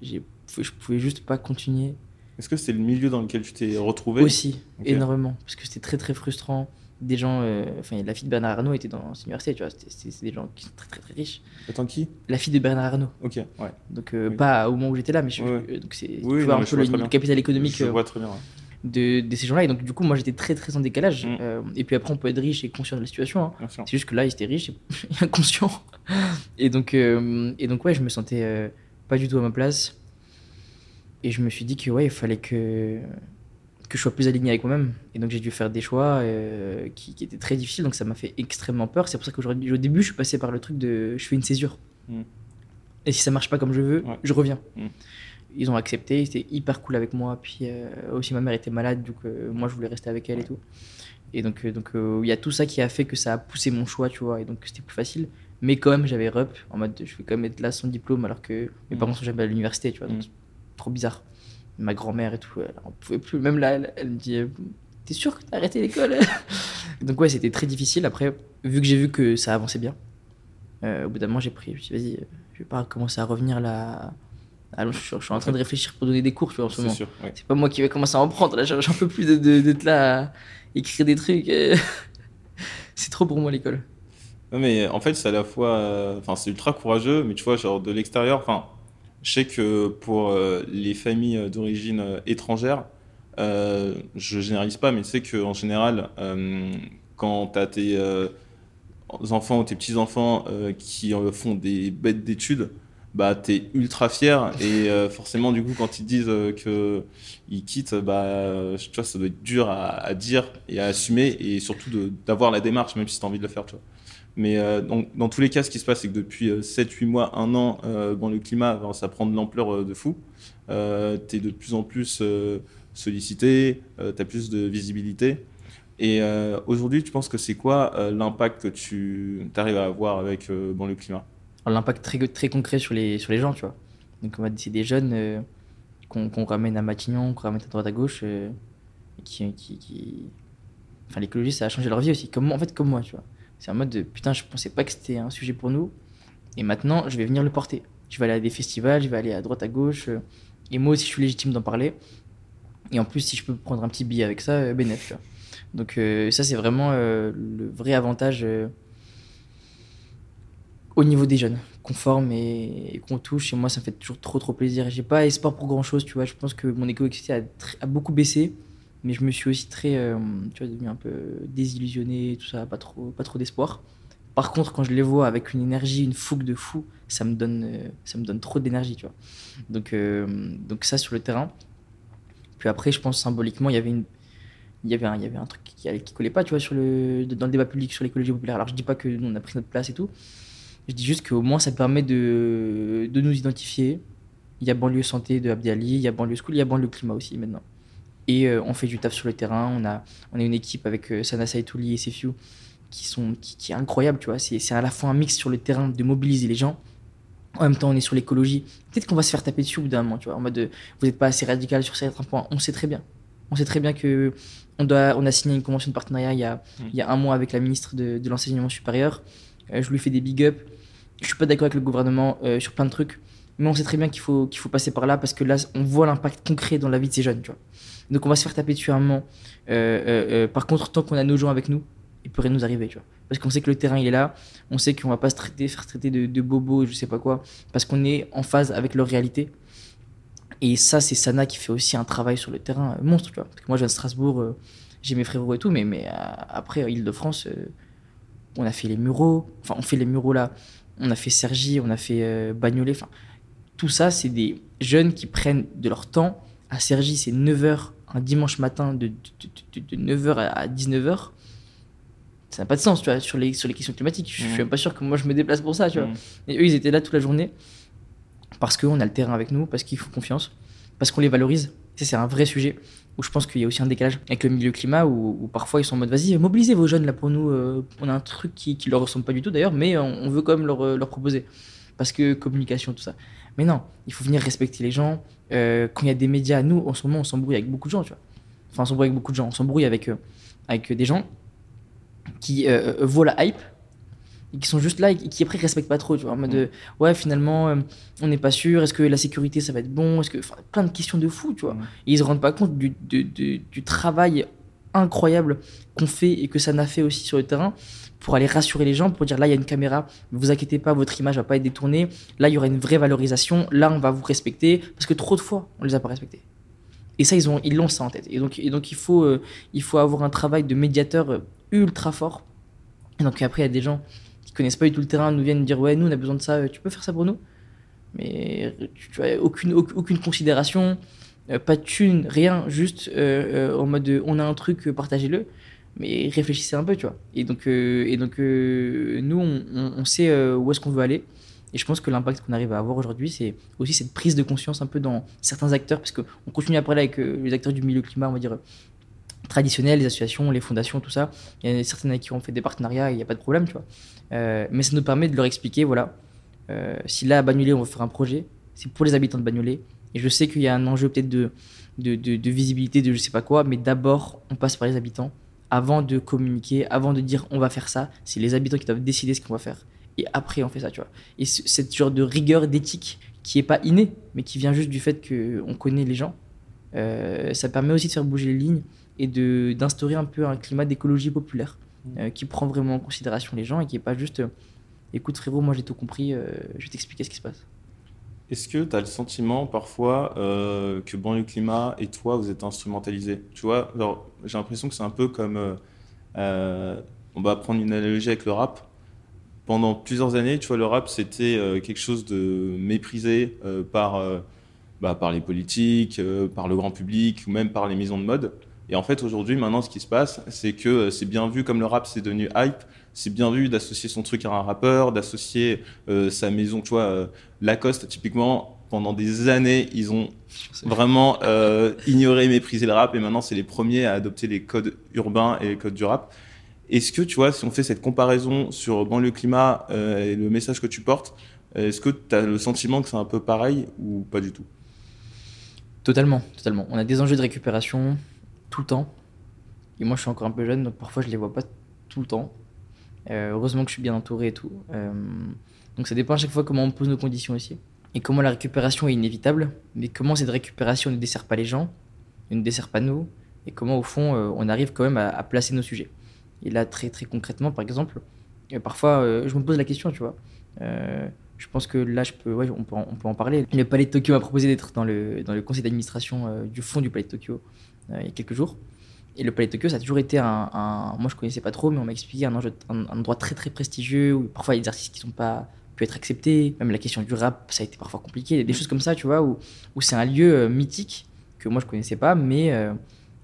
J'ai- Je pouvais juste pas continuer. Est-ce que c'est le milieu dans lequel tu t'es retrouvé? Aussi, énormément. Parce que c'était très très frustrant. Des gens. euh, Enfin, la fille de Bernard Arnault était dans cette université, tu vois. C'est des gens qui sont très très très riches. Attends qui? La fille de Bernard Arnault. Ok, ouais. Donc, euh, Oui. pas au moment où j'étais là, mais je, Ouais. euh, donc c'est tu Oui, vois non, un peu le, capital économique. Je euh, vois très bien. ouais. de, de ces gens-là. Et donc, du coup, moi, j'étais très, très en décalage. Mm. Euh, et puis après, on peut être riche et conscient de la situation. hein. C'est juste que là, ils étaient riches et inconscients. Et donc, euh, et donc, ouais, je me sentais euh, pas du tout à ma place. Et je me suis dit que, ouais, il fallait que, que je sois plus aligné avec moi-même. Et donc, j'ai dû faire des choix euh, qui, qui étaient très difficiles. Donc, ça m'a fait extrêmement peur. C'est pour ça qu'aujourd'hui, au début, je suis passé par le truc de je fais une césure. Mm. Et si ça marche pas comme je veux, Ouais. je reviens. Mm. Ils ont accepté, ils étaient hyper cool avec moi. Puis euh, aussi, ma mère était malade, donc euh, moi, je voulais rester avec elle et tout. Et donc, donc il y a tout ça qui a fait que ça a poussé mon choix, tu vois. Et donc, c'était plus facile. Mais quand même, j'avais rep en mode je vais quand même être là sans diplôme alors que mes Mm. parents sont jamais à l'université, tu vois. Donc, c'est trop bizarre. Ma grand-mère et tout, elle en pouvait plus. Même là, elle, elle me dit euh, T'es sûr que t'as arrêté l'école? Donc, ouais, c'était très difficile. Après, vu que j'ai vu que ça avançait bien, euh, au bout d'un moment, j'ai pris. Je me suis dit, vas-y, euh, je vais pas commencer à revenir là. Ah, je, suis- je suis en train de réfléchir pour donner des cours, tu vois, en ce C'est moment. ouais. C'est pas moi qui vais commencer à en prendre. Là, j'en peux plus d'être là à écrire des trucs. C'est trop pour moi l'école. Ouais, mais en fait, c'est à la fois. euh, Enfin, c'est ultra courageux, mais tu vois, genre de l'extérieur. Enfin, je sais que pour euh, les familles euh, d'origine euh, étrangère, euh, je généralise pas, mais tu sais qu'en général, quand tu as tes enfants ou tes petits-enfants qui font des bêtes d'études, bah, t'es ultra fier. Et forcément, du coup, quand ils disent euh, que ils quittent, bah, tu vois, ça doit être dur à, dire et à assumer, et surtout d'avoir la démarche, même si tu as envie de le faire, tu. Mais dans tous les cas, ce qui se passe, c'est que depuis 7-8 mois, 1 an, bon, le climat, ça prend de l'ampleur de fou. tu es de plus en plus sollicité, tu as plus de visibilité. Et aujourd'hui, tu penses que c'est quoi l'impact que tu arrives à avoir avec bon, le climat? L'impact très, concret sur les, sur les gens, tu vois. Donc, c'est des jeunes qu'on ramène à Matignon, qu'on ramène à droite à gauche, euh, qui, qui, qui... Enfin, l'écologie, ça a changé leur vie aussi. Comme, en fait, comme moi, tu vois. C'est un mode de putain, je pensais pas que c'était un sujet pour nous. Et maintenant, je vais venir le porter. Je vais aller à des festivals, je vais aller à droite à gauche. Euh, et moi aussi, je suis légitime d'en parler. Et en plus, si je peux prendre un petit billet avec ça, euh, bénéf. Donc, euh, ça, c'est vraiment le vrai avantage au niveau des jeunes qu'on forme et, qu'on touche. Et moi, ça me fait toujours trop, trop plaisir. J'ai pas espoir pour grand chose, tu vois. Je pense que mon éco a, a, beaucoup baissé, mais je me suis aussi très, euh, tu vois, devenu un peu désillusionné, tout ça, pas trop, pas trop d'espoir. Par contre, quand je les vois avec une énergie, une fougue de fou, ça me donne, euh, ça me donne trop d'énergie, tu vois. Donc, euh, donc ça sur le terrain. Puis après, je pense symboliquement, il y avait une, il y avait un, il y avait un truc qui, qui collait pas, tu vois, sur le, dans le débat public sur l'écologie populaire. Alors je dis pas que nous on a pris notre place et tout, je dis juste qu'au moins, ça permet de, de nous identifier. Il y a banlieue santé de Abdi Ali, il y a banlieue school, il y a banlieue climat aussi maintenant. Et euh, on fait du taf sur le terrain. On a, on a une équipe avec euh, Sana Saitouli et Sefiu qui, sont, qui, est incroyable, tu vois. C'est à la fois un mix sur le terrain de mobiliser les gens. En même temps, on est sur l'écologie. Peut-être qu'on va se faire taper dessus au bout d'un moment, tu vois. En mode, de, vous n'êtes pas assez radical sur certains points. On sait très bien. On sait très bien que on, doit, on a signé une convention de partenariat il y a, mmh. il y a un mois avec la ministre de, de l'enseignement supérieur. Euh, je lui fais des big up je suis pas d'accord avec le gouvernement euh, sur plein de trucs, mais on sait très bien qu'il faut, qu'il faut passer par là parce que là, on voit l'impact concret dans la vie de ces jeunes, tu vois. Donc on va se faire taper dessus un moment. Euh, euh, par contre, tant qu'on a nos gens avec nous, il rien nous arriver, tu vois. Parce qu'on sait que le terrain, il est là, on sait qu'on va pas se faire traiter de, bobos, je sais pas quoi, parce qu'on est en phase avec leur réalité. Et ça, c'est Sana qui fait aussi un travail sur le terrain monstre, tu vois. Moi, je viens de Strasbourg, j'ai mes frérots et tout, mais, mais après, Île-de-France, on a fait les mureaux, enfin, on fait les mureaux là on a fait Sergi, on a fait euh, Bagnolet. Tout ça, c'est des jeunes qui prennent de leur temps. À Sergi, c'est 9h un dimanche matin de, 9h à 19h. Ça n'a pas de sens, tu vois, sur les, sur les questions climatiques. Je, ne suis même pas sûr que moi je me déplace pour ça, tu vois. Et eux, ils étaient là toute la journée parce qu'on a le terrain avec nous, parce qu'ils font confiance, parce qu'on les valorise. C'est un vrai sujet où je pense qu'il y a aussi un décalage avec le milieu climat où, parfois ils sont en mode vas-y mobilisez vos jeunes là pour nous euh, on a un truc qui, qui leur ressemble pas du tout d'ailleurs mais on, veut quand même leur, leur, proposer parce que communication tout ça mais non il faut venir respecter les gens euh, quand il y a des médias nous en ce moment on s'embrouille avec beaucoup de gens tu vois. Enfin on s'embrouille avec beaucoup de gens. On s'embrouille avec euh, avec des gens qui voient la hype et qui sont juste là et qui après respectent pas trop tu vois. En mode mm. ouais finalement euh, on n'est pas sûr. Est-ce que la sécurité ça va être bon? Est-ce que plein de questions de fou tu vois. Mm. et ils se rendent pas compte du, du, du, travail incroyable qu'on fait et que ça n'a fait aussi sur le terrain pour aller rassurer les gens pour dire là il y a une caméra ne vous inquiétez pas votre image va pas être détournée. Là il y aura une vraie valorisation. Là on va vous respecter parce que trop de fois on les a pas respectés. Et ça ils ont ils l'ont ça en tête. Et donc il faut euh, il faut avoir un travail de médiateur euh, ultra fort. Et donc après il y a des gens connaissent pas du tout le terrain nous viennent dire ouais nous on a besoin de ça euh, tu peux faire ça pour nous? Mais aucune aucune considération pas de thune rien juste en mode on a un truc partagez-le mais réfléchissez un peu tu vois et donc et donc nous on, sait où est-ce qu'on veut aller et je pense que l'impact qu'on arrive à avoir aujourd'hui, c'est aussi cette prise de conscience un peu dans certains acteurs, parce qu'on continue à parler avec les acteurs du milieu climat, on va dire, traditionnels, les associations, les fondations, tout ça. Il y a certaines avec qui on fait des partenariats, il n'y a pas de problème, tu vois. Euh, mais ça nous permet de leur expliquer, voilà, euh, si là à Bagnolet on veut faire un projet, c'est pour les habitants de Bagnolet. Et je sais qu'il y a un enjeu peut-être de, de, de, visibilité, de je sais pas quoi, mais d'abord on passe par les habitants avant de communiquer, avant de dire on va faire ça. C'est les habitants qui doivent décider ce qu'on va faire. Et après on fait ça, tu vois. Et cette genre de rigueur d'éthique qui est pas innée, mais qui vient juste du fait qu'on connaît les gens, euh, ça permet aussi de faire bouger les lignes et d'instaurer un peu un climat d'écologie populaire. Euh, qui prend vraiment en considération les gens et qui n'est pas juste euh, écoute frérot, moi j'ai tout compris, je vais t'expliquer ce qui se passe. Est-ce que tu as le sentiment parfois que Banlieue Climat et toi vous êtes instrumentalisés? Tu vois, j'ai l'impression que c'est un peu comme. on va prendre une analogie avec le rap. Pendant plusieurs années, tu vois, le rap c'était quelque chose de méprisé par, bah, par les politiques, par le grand public ou même par les maisons de mode. Et en fait, aujourd'hui, maintenant, ce qui se passe, c'est que euh, c'est bien vu comme le rap, c'est devenu hype. C'est bien vu d'associer son truc à un rappeur, d'associer euh, sa maison, tu vois, euh, Lacoste, typiquement, pendant des années, ils ont vraiment euh, ignoré, méprisé le rap, et maintenant, c'est les premiers à adopter les codes urbains et les codes du rap. Est-ce que, tu vois, si on fait cette comparaison sur banlieue climat et le message que tu portes, est-ce que tu as le sentiment que c'est un peu pareil ou pas du tout? Totalement, totalement. On a des enjeux de récupération tout le temps. Et moi, je suis encore un peu jeune, donc parfois, je les vois pas tout le temps. Euh, heureusement que je suis bien entouré et tout. Euh, donc ça dépend à chaque fois comment on pose nos conditions aussi. Et comment la récupération est inévitable, mais comment cette récupération ne dessert pas les gens, ne dessert pas nous, et comment au fond euh, on arrive quand même à, placer nos sujets. Et là, très très concrètement, par exemple, parfois je me pose la question, tu vois. je pense que là, je peux, ouais, on, peut en, on peut en parler. Le Palais de Tokyo m'a proposé d'être dans le, dans le conseil d'administration du fond du Palais de Tokyo il y a quelques jours. Et le Palais de Tokyo, ça a toujours été un, moi je connaissais pas trop, mais on m'a expliqué un, endroit très très prestigieux où parfois il y des artistes qui sont pas pu être acceptés. Même la question du rap, ça a été parfois compliqué. Des choses comme ça, tu vois, où, c'est un lieu euh, mythique que moi je connaissais pas, mais euh,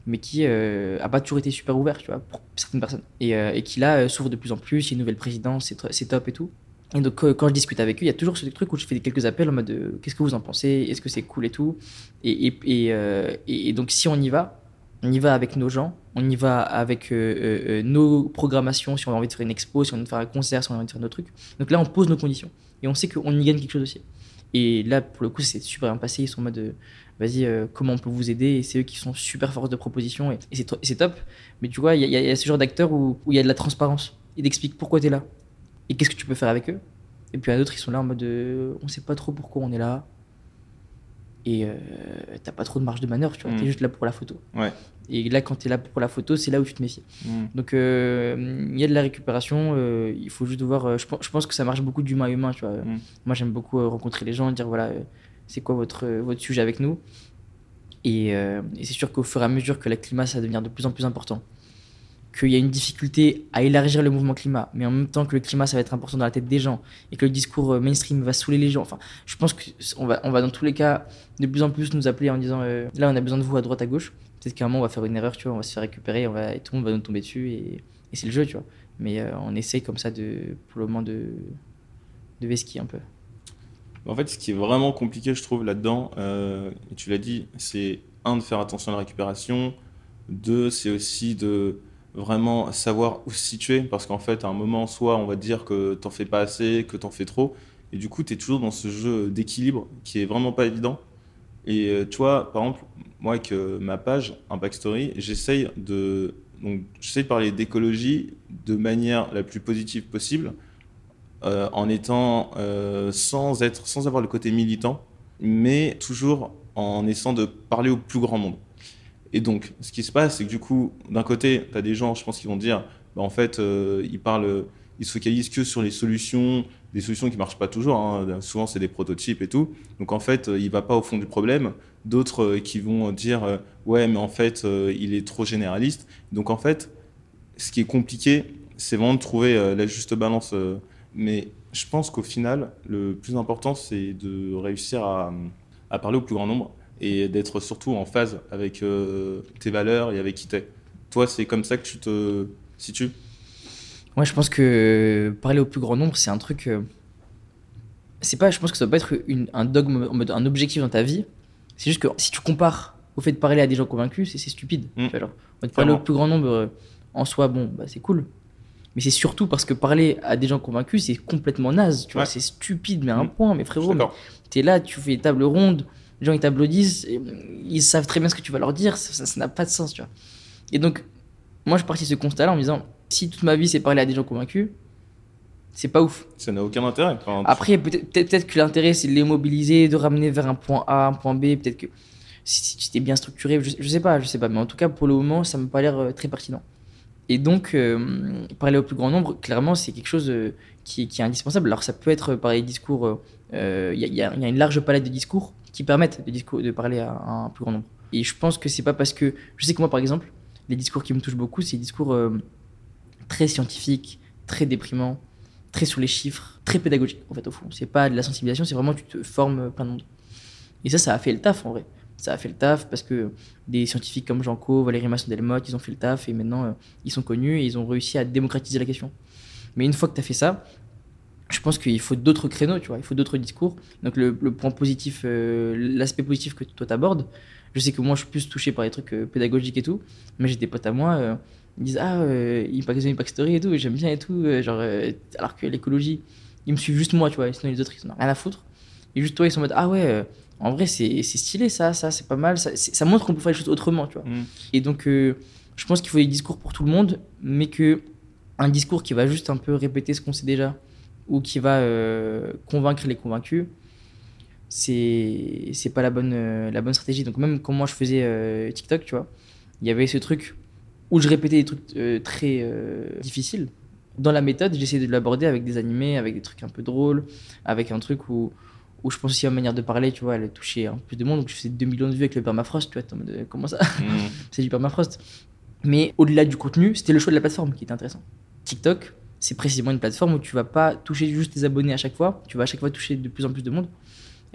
mais qui euh, a pas toujours été super ouvert, tu vois, pour certaines personnes. Et, et qui là s'ouvre de plus en plus. Il y a une nouvelle présidence, c'est top et tout. Et donc quand je discute avec eux, il y a toujours ce truc où je fais quelques appels en mode qu'est-ce que vous en pensez, est-ce que c'est cool et tout? Et donc si on y va, on y va avec nos gens, on y va avec euh, euh, euh, nos programmations, si on a envie de faire une expo, si on a envie de faire un concert, si on a envie de faire nos trucs. Donc là, on pose nos conditions. Et on sait qu'on y gagne quelque chose aussi. Et là, pour le coup, c'est super bien passé. Ils sont en mode, vas-y, comment on peut vous aider? Et c'est eux qui sont super force de proposition. Et, c'est top. Mais tu vois, il y, a ce genre d'acteurs où il y a de la transparence. Ils expliquent pourquoi tu es là. Et qu'est-ce que tu peux faire avec eux. Et puis, il y a d'autres, ils sont là en mode, on sait pas trop pourquoi on est là et euh, t'as pas trop de marge de manœuvre, tu vois, t'es mm. juste là pour la photo. Ouais. Et là, quand t'es là pour la photo, c'est là où tu te méfies. Mm. Donc, euh, il y a de la récupération, euh, il faut juste voir. Je, je, pense que ça marche beaucoup d'humain à humain, tu vois. Mm. Moi, j'aime beaucoup rencontrer les gens, dire voilà, c'est quoi votre, votre sujet avec nous. Et, et c'est sûr qu'au fur et à mesure que le climat, ça va devenir de plus en plus important qu'il y a une difficulté à élargir le mouvement climat, mais en même temps que le climat, ça va être important dans la tête des gens, et que le discours euh, mainstream va saouler les gens. Enfin, je pense qu'on va, on va dans tous les cas de plus en plus nous appeler en disant euh, là, on a besoin de vous à droite, à gauche. Peut-être qu'à un moment, on va faire une erreur, tu vois, on va se faire récupérer, on va, et tout le monde va nous tomber dessus, et, c'est le jeu, tu vois. Mais euh, on essaye comme ça, de, pour le moment, de, de vesquiller un peu. En fait, ce qui est vraiment compliqué, je trouve, là-dedans, et tu l'as dit, c'est un, de faire attention à la récupération, deux, c'est aussi de vraiment savoir où se situer parce qu'en fait à un moment soit on va dire que t'en fais pas assez que t'en fais trop et du coup tu es toujours dans ce jeu d'équilibre qui est vraiment pas évident. Et euh, tu vois par exemple moi avec euh, ma page Impact Story j'essaye de de parler d'écologie de manière la plus positive possible euh, en étant sans être sans avoir le côté militant mais toujours en essayant de parler au plus grand monde et donc, ce qui se passe, c'est que du coup, d'un côté, tu as des gens, je pense, qui vont dire, bah, en fait, euh, ils parlent, ils se focalisent que sur les solutions, des solutions qui marchent pas toujours. Hein. Souvent, c'est des prototypes et tout. Donc, en fait, il va pas au fond du problème. D'autres euh, qui vont dire, euh, ouais, mais en fait, il est trop généraliste. Donc, en fait, ce qui est compliqué, c'est vraiment de trouver la juste balance. mais je pense qu'au final, le plus important, c'est de réussir à parler au plus grand nombre et d'être surtout en phase avec euh, tes valeurs et avec qui t'es. Toi, c'est comme ça que tu te situes? Moi, je pense que parler au plus grand nombre, c'est un truc. Euh, c'est pas, je pense que ça doit pas être une, un dogme, un objectif dans ta vie. C'est juste que si tu compares au fait de parler à des gens convaincus, c'est stupide. Mmh. Tu vois, parler au plus grand nombre, euh, en soi, bon, bah, c'est cool. Mais c'est surtout parce que parler à des gens convaincus, c'est complètement naze. Tu vois, c'est stupide, mais à un mmh. point. Mais frérot, tu es là, tu fais table ronde les gens ils t'applaudissent, ils savent très bien ce que tu vas leur dire, ça n'a pas de sens, tu vois. Et donc, moi je partis de ce constat-là en me disant, si toute ma vie c'est parler à des gens convaincus, c'est pas ouf. Ça n'a aucun intérêt. Après, peut-être que l'intérêt c'est de les mobiliser, de ramener vers un point A, un point B, peut-être que si, tu es bien structuré, je, sais pas, je sais pas, mais en tout cas pour le moment ça me pas l'air euh, très pertinent. Et donc, euh, parler au plus grand nombre, clairement, c'est quelque chose euh, qui, qui, est indispensable. Alors, ça peut être par les discours, il y, y, a une large palette de discours qui permettent de, parler à, un plus grand nombre. Et je pense que c'est pas parce que. Je sais que moi, par exemple, les discours qui me touchent beaucoup, c'est des discours euh, très scientifiques, très déprimants, très sur les chiffres, très pédagogiques, en fait, au fond. C'est pas de la sensibilisation, c'est vraiment tu te formes plein de monde. Et ça, ça a fait le taf, en vrai. Ça a fait le taf parce que des scientifiques comme Jean Co, Valérie Masson-Delmotte, ils ont fait le taf et maintenant euh, ils sont connus et ils ont réussi à démocratiser la question. Mais une fois que tu as fait ça, je pense qu'il faut d'autres créneaux, tu vois, il faut d'autres discours. Donc le, le point positif, euh, l'aspect positif que toi t'abordes, je sais que moi je suis plus touché par les trucs euh, pédagogiques et tout, mais j'ai des potes à moi, euh, ils me disent ah euh, Impact, Impact Story et tout, j'aime bien et tout, genre alors que l'écologie, ils me suivent juste moi, tu vois, sinon les autres ils en ont rien à foutre. Et juste toi ils sont en mode ah ouais, en vrai c'est c'est stylé ça, ça c'est pas mal, ça, montre qu'on peut faire les choses autrement, tu vois. Mm. Et donc, je pense qu'il faut des discours pour tout le monde, mais que un discours qui va juste un peu répéter ce qu'on sait déjà ou qui va euh, convaincre les convaincus, c'est c'est pas la bonne euh, la bonne stratégie. Donc même quand moi je faisais euh, TikTok, tu vois, il y avait ce truc où je répétais des trucs très difficiles. Dans la méthode, j'essayais de l'aborder avec des animés, avec des trucs un peu drôles, avec un truc où où je pense aussi à ma manière de parler, tu vois, elle touchait un peu plus de monde. Donc je faisais 2 millions de vues avec le permafrost, tu vois, comment ça? Mm. c'est du permafrost. Mais au-delà du contenu, c'était le choix de la plateforme qui était intéressant. TikTok, c'est précisément une plateforme où tu vas pas toucher juste tes abonnés à chaque fois, tu vas à chaque fois toucher de plus en plus de monde.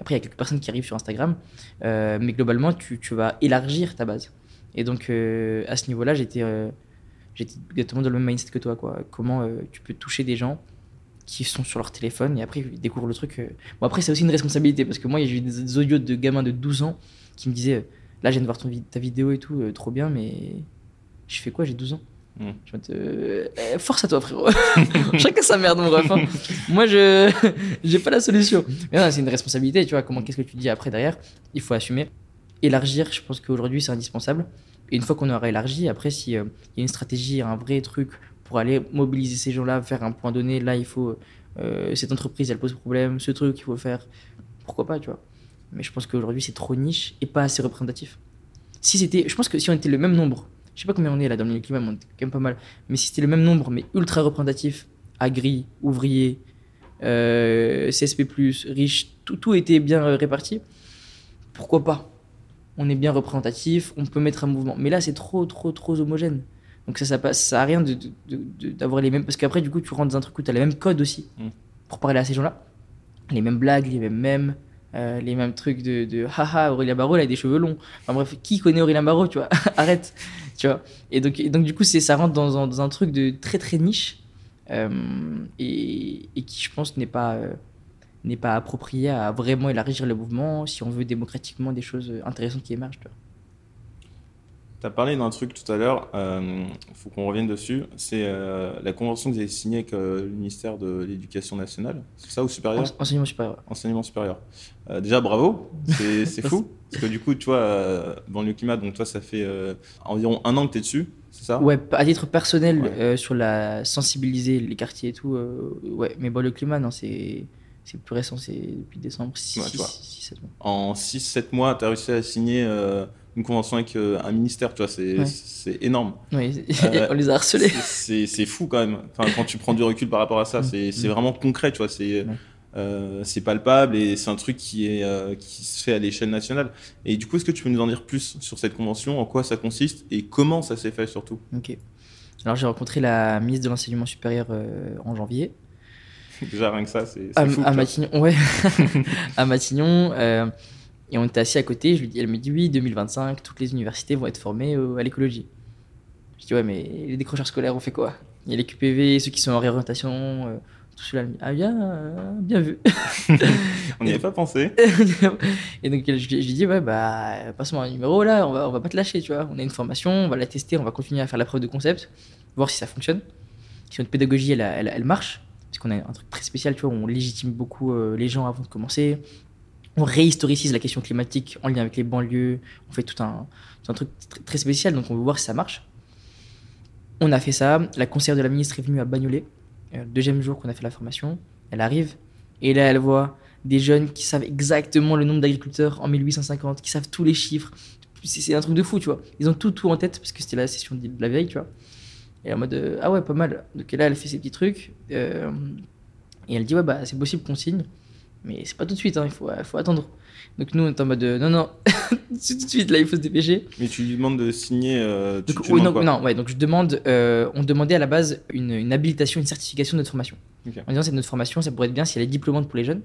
Après, il y a quelques personnes qui arrivent sur Instagram, euh, mais globalement, tu, vas élargir ta base. Et donc, euh, à ce niveau-là, j'étais euh, exactement dans le même mindset que toi. Quoi. Comment euh, tu peux toucher des gens qui sont sur leur téléphone et après, ils découvrent le truc. Bon, après, c'est aussi une responsabilité parce que moi, j'ai eu des, audios de gamins de 12 ans qui me disaient Là, je viens de voir ta vidéo et tout, trop bien, mais je fais quoi J'ai 12 ans? Mm. Je me dis, euh, eh, force à toi, frérot. Chacun sa merde, mon ref. hein. Moi, je j'ai pas la solution. Mais non, c'est une responsabilité, tu vois. Comment, qu'est-ce que tu dis après derrière? Il faut assumer. Élargir, je pense qu'aujourd'hui, c'est indispensable. Et une fois qu'on aura élargi, après, s'il y a une stratégie, un vrai truc pour aller mobiliser ces gens-là, vers un point donné, là, il faut. euh, cette entreprise, elle pose problème, ce truc, il faut faire. Pourquoi pas, tu vois? Mais je pense qu'aujourd'hui, c'est trop niche et pas assez représentatif. Si c'était. Je pense que si on était le même nombre, je sais pas combien on est là dans le climat, mais on est quand même pas mal. Mais si c'était le même nombre, mais ultra représentatif, agri, ouvrier, euh, CSP, riche, tout, tout était bien euh, réparti, pourquoi pas? On est bien représentatif, on peut mettre un mouvement. Mais là, c'est trop, trop, trop homogène. Donc ça, ça passe, ça a rien de- de- de- de- d'avoir les mêmes. Parce qu'après, du coup, tu rentres dans un truc où tu as les mêmes codes aussi Mm. pour parler à ces gens-là. Les mêmes blagues, les mêmes mèmes, euh, les mêmes trucs de, de haha, Aurélien Barraud, il a des cheveux longs. Enfin bref, qui connaît Aurélien Barraud, tu vois? Arrête, tu vois? Et donc, donc du coup, c'est, ça rentre dans, un- dans un truc de très très niche euh, et, et qui, je pense, n'est pas, euh, n'est pas approprié à vraiment élargir le mouvement si on veut démocratiquement des choses intéressantes qui émergent. Tu as parlé d'un truc tout à l'heure, il faut qu'on revienne dessus. C'est euh, la convention que vous avez signée avec euh, le ministère de l'Éducation nationale. C'est ça ou supérieur Ense- Enseignement supérieur. Enseignement supérieur. Euh, déjà, bravo, c'est fou. Parce que du coup, tu vois, euh, dans le climat, donc toi, ça fait euh, environ un an que tu es dessus, c'est ça? Ouais, à titre personnel, Ouais. euh, sur la sensibiliser les quartiers et tout, euh, ouais. Mais bon, le climat, non, c'est c'est plus récent, c'est depuis décembre, 6 Ouais, tu vois. 7 mois. En 6-7 mois, tu as réussi à signer euh, une convention avec euh, un ministère, tu vois, c'est Ouais. énorme. Oui, Euh, on les a harcelés. C'est fou quand même. Enfin, quand tu prends du recul par rapport à ça, Mm. c'est Mm. vraiment concret, tu vois. C'est Ouais. euh, palpable et c'est un truc qui est euh, qui se fait à l'échelle nationale. Et du coup, est-ce que tu peux nous en dire plus sur cette convention, en quoi ça consiste et comment ça s'est fait surtout? Ok. Alors, j'ai rencontré la ministre de l'Enseignement supérieur en janvier. Déjà rien que ça, c'est À, fou. Matignon, ouais. à Matignon. Et on était assis à côté. Je lui dis, elle me dit oui, 2025, toutes les universités vont être formées euh, à l'écologie. Je dis ouais, mais les décrocheurs scolaires, on fait quoi? Il y a les QPV, ceux qui sont en réorientation, euh, tout cela. Elle me dit, ah bien, euh, bien vu. On n'y avait pas pensé. et donc je, lui- je lui dis ouais bah passe-moi un numéro là, on va on va pas te lâcher, tu vois. On a une formation, on va la tester, on va continuer à faire la preuve de concept, voir si ça fonctionne. Si notre pédagogie elle, elle, elle marche, parce qu'on a un truc très spécial, tu vois, on légitime beaucoup euh, les gens avant de commencer. On réhistoricise la question climatique en lien avec les banlieues. On fait tout un, truc tr- très spécial, donc on veut voir si ça marche. On a fait ça. La conseillère de la ministre est venue à Bagnolet, euh, le deuxième jour qu'on a fait la formation. Elle arrive et là elle voit des jeunes qui savent exactement le nombre d'agriculteurs en 1850, qui savent tous les chiffres. C'est un truc de fou, tu vois. Ils ont tout, tout en tête parce que c'était la session de la veille, tu vois. Et en mode, euh, ah ouais, pas mal. Donc là, elle fait ses petits trucs. euh, et elle dit, ouais, bah c'est possible qu'on signe. Mais c'est pas tout de suite, hein, il faut, faut attendre. Donc nous, on est en mode, euh, non, non, c'est tout de suite, là, il faut se dépêcher. Mais tu lui demandes de signer. euh, tu, Donc, tu non, quoi non, ouais, donc je demande, euh, on demandait à la base une, une habilitation, une certification de notre formation. Ok. En disant c'est notre formation, ça pourrait être bien si elle est diplômante pour les jeunes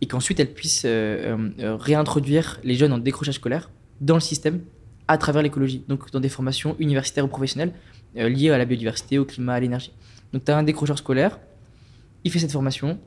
et qu'ensuite elle puisse euh, euh, euh, réintroduire les jeunes en décrochage scolaire dans le système à travers l'écologie, donc dans des formations universitaires ou professionnelles euh, liées à la biodiversité, au climat, à l'énergie. Donc, tu as un décrocheur scolaire, il fait cette formation,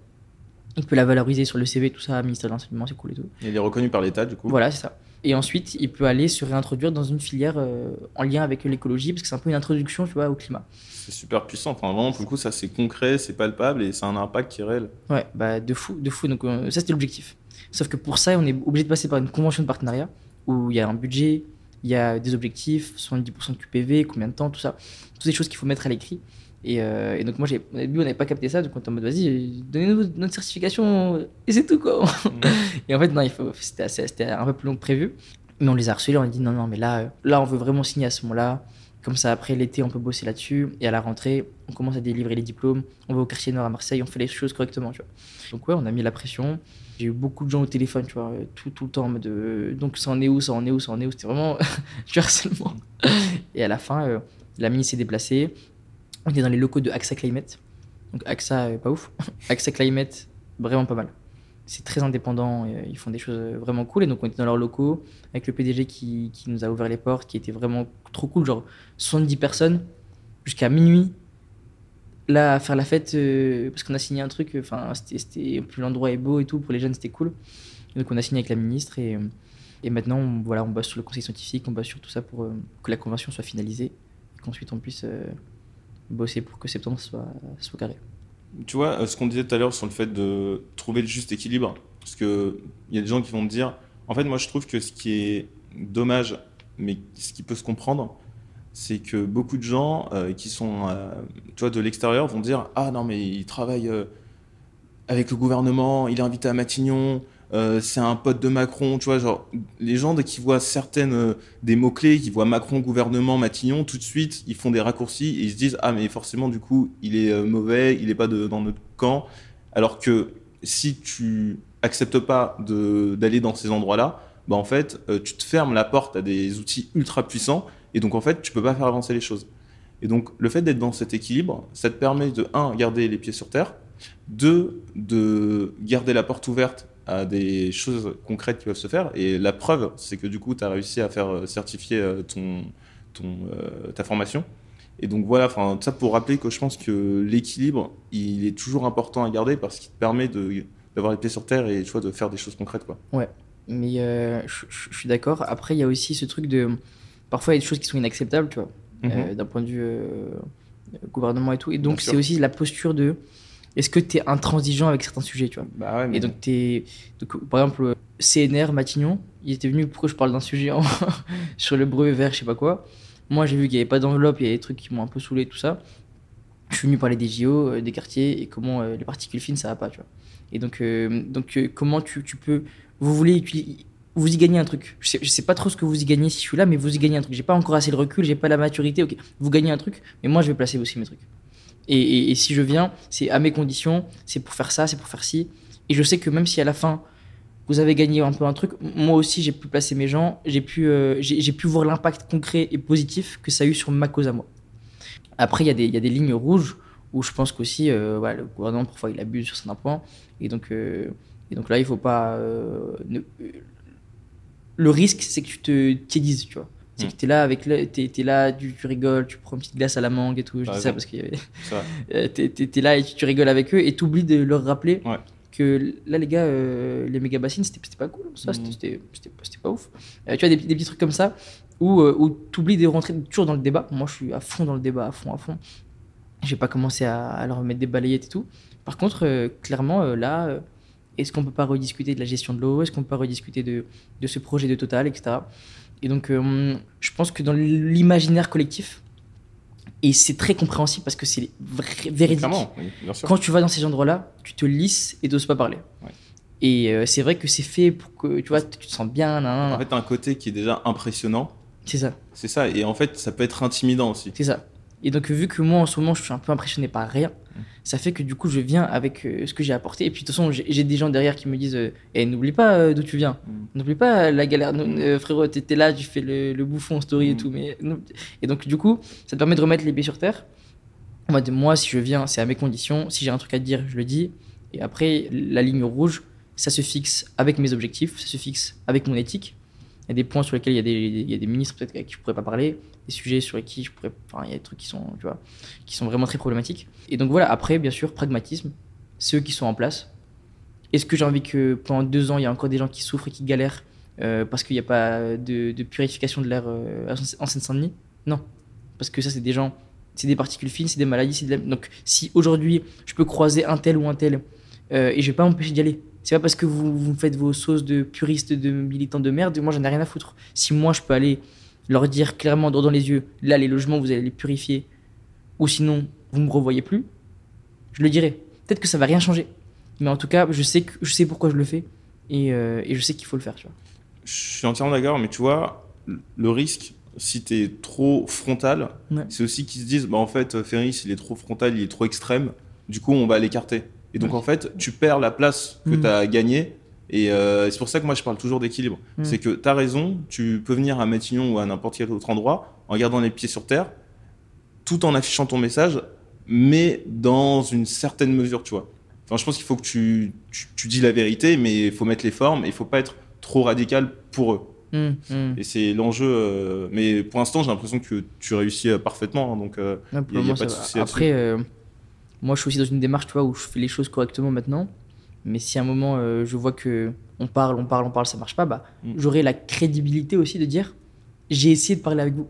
il peut la valoriser sur le CV, tout ça, ministère de l'enseignement, c'est cool et tout. Il est reconnu par l'État, du coup. Voilà, c'est ça. Et ensuite, il peut aller se réintroduire dans une filière euh, en lien avec l'écologie, parce que c'est un peu une introduction, tu vois, au climat. C'est super puissant. Enfin, vraiment, pour le coup, ça, c'est concret, c'est palpable et ça a un impact qui est réel. Ouais, bah, de fou, de fou. Donc, euh, ça, c'était l'objectif. Sauf que pour ça, on est obligé de passer par une convention de partenariat où il y a un budget, il y a des objectifs, 70% de QPV, combien de temps, tout ça. Toutes ces choses qu'il faut mettre à l'écrit. Et, euh, et, donc, moi, au début, on n'avait pas capté ça. Donc, on était en mode, vas-y, donnez-nous notre certification et c'est tout, quoi. Mmh. et en fait, non, il faut, c'était, c'était un peu plus long que prévu. Mais on les a harcelés, on a dit, non, non, mais là, euh, là, on veut vraiment signer à ce moment-là. Comme ça, après l'été, on peut bosser là-dessus. Et à la rentrée, on commence à délivrer les diplômes. On va au quartier nord à Marseille, on fait les choses correctement, tu vois. Donc, ouais, on a mis la pression. J'ai eu beaucoup de gens au téléphone, tu vois, tout, tout le temps. De... Donc, ça en est où, ça en est où, ça en est où? C'était vraiment du harcèlement. Et à la fin, euh, la mini s'est déplacée. On était dans les locaux de AXA Climate. Donc AXA, pas ouf. AXA Climate, vraiment pas mal. C'est très indépendant, et, ils font des choses vraiment cool. Et donc on était dans leurs locaux avec le PDG qui, qui nous a ouvert les portes, qui était vraiment trop cool. Genre 70 personnes jusqu'à minuit là à faire la fête euh, parce qu'on a signé un truc. Enfin, c'était plus l'endroit est beau et tout. Pour les jeunes, c'était cool. Donc on a signé avec la ministre et, et maintenant on, voilà, on bosse sur le conseil scientifique, on bosse sur tout ça pour euh, que la convention soit finalisée et qu'ensuite on puisse. Bosser pour que septembre soit, soit carré. Tu vois, euh, ce qu'on disait tout à l'heure sur le fait de trouver le juste équilibre, parce qu'il y a des gens qui vont me dire, en fait, moi je trouve que ce qui est dommage, mais ce qui peut se comprendre, c'est que beaucoup de gens euh, qui sont euh, tu de l'extérieur vont dire Ah non, mais il travaille euh, avec le gouvernement, il est invité à Matignon, euh, c'est un pote de Macron, tu vois, genre, les gens, dès qu'ils voient certaines, euh, des mots-clés, qu'ils voient Macron, gouvernement, Matignon, tout de suite, ils font des raccourcis et ils se disent, ah, mais forcément, du coup, il est euh, mauvais, il n'est pas dans notre camp. Alors que si tu acceptes pas d'aller dans ces endroits-là, bah, en fait, tu te fermes la porte à des outils ultra puissants et donc, en fait, tu peux pas faire avancer les choses. Et donc, le fait d'être dans cet équilibre, ça te permet de, un, garder les pieds sur terre, deux, de garder la porte ouverte à des choses concrètes qui peuvent se faire. Et la preuve, c'est que du coup, tu as réussi à faire euh, certifier euh, ton, ton, euh, ta formation. Et donc voilà, enfin, ça pour rappeler que je pense que l'équilibre, il est toujours important à garder parce qu'il te permet d'avoir les pieds sur terre et tu vois, de faire des choses concrètes. Quoi. Ouais, mais euh, je, je suis d'accord. Après, il y a aussi ce truc de. Parfois, il y a des choses qui sont inacceptables, tu vois, mm -hmm. d'un point de vue gouvernement et tout. Et donc, c'est aussi la posture de est-ce que tu es intransigeant avec certains sujets, tu vois? Bah ouais, mais... Et donc, es, donc, par exemple, CNR, Matignon, il était venu pour que je parle d'un sujet en sur le brevet vert, je sais pas quoi? Moi, j'ai vu qu'il n'y avait pas d'enveloppe, il y a des trucs qui m'ont un peu saoulé, tout ça. Je suis venu parler des JO, euh, des quartiers, et comment euh, les particules fines, ça va pas, tu vois. Et donc, euh, donc comment tu, tu, peux... Vous voulez vous y gagnez un truc. Je sais, je sais pas trop ce que vous y gagnez si je suis là, mais vous y gagnez un truc. J'ai pas encore assez de recul, j'ai pas la maturité. Ok, vous gagnez un truc, mais moi je vais placer aussi mes trucs. Et, si je viens, c'est à mes conditions, c'est pour faire ça, c'est pour faire ci. Et je sais que même si à la fin, vous avez gagné un peu un truc, moi aussi j'ai pu placer mes gens, j'ai pu, euh, j'ai pu voir l'impact concret et positif que ça a eu sur ma cause à moi. Après, il y, y, a des lignes rouges où je pense qu'aussi, euh, le gouvernement, parfois, il abuse sur certains points. Et donc, euh, et donc là, il faut pas. Ne... Le risque, c'est que tu te tiédises, tu vois. C'est mmh. que t'es là avec le, t'es, t'es là, tu, tu, rigoles, tu prends une petite glace à la mangue et tout. Je dis ça parce que euh, t'es, t'es, t'es là et tu, tu, rigoles avec eux et t'oublies de leur rappeler ouais. que là les gars, euh, les méga bassines c'était, c'était pas cool, ça mmh. c'était, c'était, c'était pas ouf. Euh, tu vois des, des, petits trucs comme ça où, euh, où t'oublies de rentrer toujours dans le débat. Moi je suis à fond dans le débat, à fond, à fond. J'ai pas commencé à, à, leur mettre des balayettes et tout. Par contre, euh, clairement là, est-ce qu'on peut pas rediscuter de la gestion de l'eau? Est-ce qu'on peut pas rediscuter de, de ce projet de Total, etc. Et donc, euh, je pense que dans l'imaginaire collectif, et c'est très compréhensible parce que c'est véridique. Oui, Quand tu vas dans ces endroits-là, tu te lisses et n'oses pas parler. Ouais. Et euh, c'est vrai que c'est fait pour que tu vois, tu te sens bien. Nan, nan. En fait, tu as un côté qui est déjà impressionnant. C'est ça. C'est ça. Et en fait, ça peut être intimidant aussi. C'est ça. Et donc, vu que moi, en ce moment, je suis un peu impressionné par rien. Ça fait que du coup, je viens avec euh, ce que j'ai apporté. Et puis, de toute façon, j'ai des gens derrière qui me disent euh, hey, N'oublie pas euh, d'où tu viens. Mmh. N'oublie pas la galère. Frérot, t'étais là, tu fais le, le bouffon story et tout. Mais... Et donc, du coup, ça te permet de remettre les pieds sur terre. Moi, moi si je viens, c'est à mes conditions. Si j'ai un truc à te dire, je le dis. Et après, la ligne rouge, ça se fixe avec mes objectifs, ça se fixe avec mon éthique. Il y a des points sur lesquels il y a des, ministres peut-être avec qui je pourrais pas parler, des sujets sur lesquels je pourrais, enfin, il y a des trucs qui sont, tu vois, qui sont vraiment très problématiques. Et donc voilà, après, bien sûr, pragmatisme, ceux qui sont en place. Est-ce que j'ai envie que pendant deux ans, il y a encore des gens qui souffrent et qui galèrent euh, parce qu'il n'y a pas de, purification de l'air euh, en Seine-Saint-Denis? Non. Parce que ça, c'est des gens, c'est des particules fines, c'est des maladies. Donc si aujourd'hui, je peux croiser un tel ou un tel euh, et je vais pas m'empêcher d'y aller. C'est pas parce que vous, vous faites vos sauces de puristes, de militants de merde, moi j'en ai rien à foutre. Si moi je peux aller leur dire clairement dans les yeux, là les logements vous allez les purifier, ou sinon vous me revoyez plus, je le dirai. Peut-être que ça va rien changer, mais en tout cas je sais que je sais pourquoi je le fais et, euh, et je sais qu'il faut le faire. Tu vois. Je suis entièrement d'accord, mais tu vois, le risque, si t'es trop frontal, Ouais. c'est aussi qu'ils se disent, bah en fait, Ferris, il est trop frontal, il est trop extrême, du coup, on va l'écarter. Et donc, Ouais. en fait, tu perds la place que Mhm. tu as gagnée. Et euh, c'est pour ça que moi, je parle toujours d'équilibre. Mhm. C'est que tu as raison, tu peux venir à Matignon ou à n'importe quel autre endroit en gardant les pieds sur terre, tout en affichant ton message, mais dans une certaine mesure, tu vois. Enfin, je pense qu'il faut que tu, tu, tu dis la vérité, mais il faut mettre les formes et il faut pas être trop radical pour eux. Hum, hum. Et c'est l'enjeu. euh, mais pour l'instant, j'ai l'impression que tu réussis euh, parfaitement. hein, donc, euh, Ouais, pour y a- y a pas de souci. Après, moi, je suis aussi dans une démarche, tu vois, où je fais les choses correctement maintenant. Mais si à un moment, euh, je vois que on parle, on parle, on parle, ça marche pas, bah, Mm. j'aurai la crédibilité aussi de dire, j'ai essayé de parler avec vous.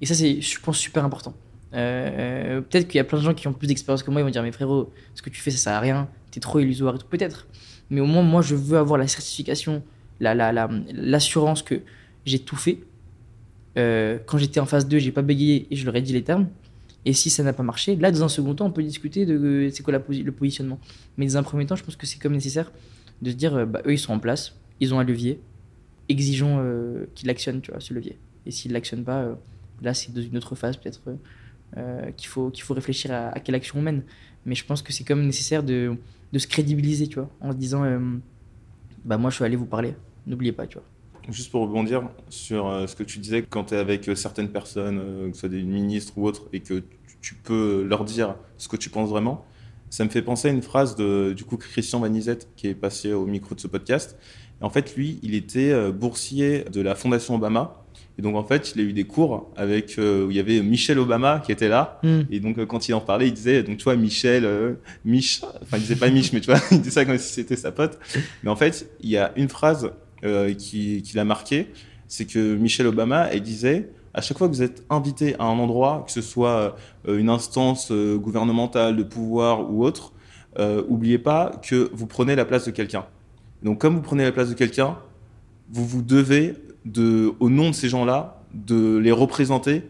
Et ça, c'est, je pense, super important. Euh, peut-être qu'il y a plein de gens qui ont plus d'expérience que moi, ils vont dire, mais frérot, ce que tu fais, ça sert à rien, t'es trop illusoire et tout. Peut-être. Mais au moins, moi, je veux avoir la certification, la, la, la- l'assurance que j'ai tout fait. Euh, quand j'étais en phase 2, j'ai pas bégayé et je leur ai dit les termes. Et si ça n'a pas marché, là, dans un second temps, on peut discuter de euh, c'est quoi le positionnement. Mais dans un premier temps, je pense que c'est comme nécessaire de se dire, euh, bah, eux, ils sont en place, ils ont un levier, exigeons euh, qu'ils l'actionnent, tu vois, ce levier. Et s'ils ne l'actionnent pas, euh, là, c'est dans une autre phase, peut-être, qu'il faut, qu'il faut réfléchir à, à quelle action on mène. Mais je pense que c'est comme nécessaire de, de se crédibiliser, tu vois, en se disant, bah, moi, je suis allé vous parler, n'oubliez pas, tu vois. Juste pour rebondir sur euh, ce que tu disais, quand tu es avec euh, certaines personnes, euh, que ce soit des ministres ou autres, et que tu- peux leur dire ce que tu penses vraiment, ça me fait penser à une phrase de du coup Christian Vanizette qui est passé au micro de ce podcast. En fait, lui, il était boursier de la Fondation Obama. Et donc, en fait, il a eu des cours avec euh, où il y avait Michelle Obama qui était là. Et donc, euh, quand il en parlait, il disait, donc, tu vois, Michel, euh, Mich, enfin, il disait pas Mich, mais tu vois, il disait ça comme si c'était sa pote. Mais en fait, il y a une phrase qui, qui l'a marqué, c'est que Michelle Obama, elle disait, à chaque fois que vous êtes invité à un endroit, que ce soit euh, une instance euh, gouvernementale, de pouvoir ou autre, euh, oubliez pas que vous prenez la place de quelqu'un. Donc, comme vous prenez la place de quelqu'un, vous vous devez, de, au nom de ces gens-là, de les représenter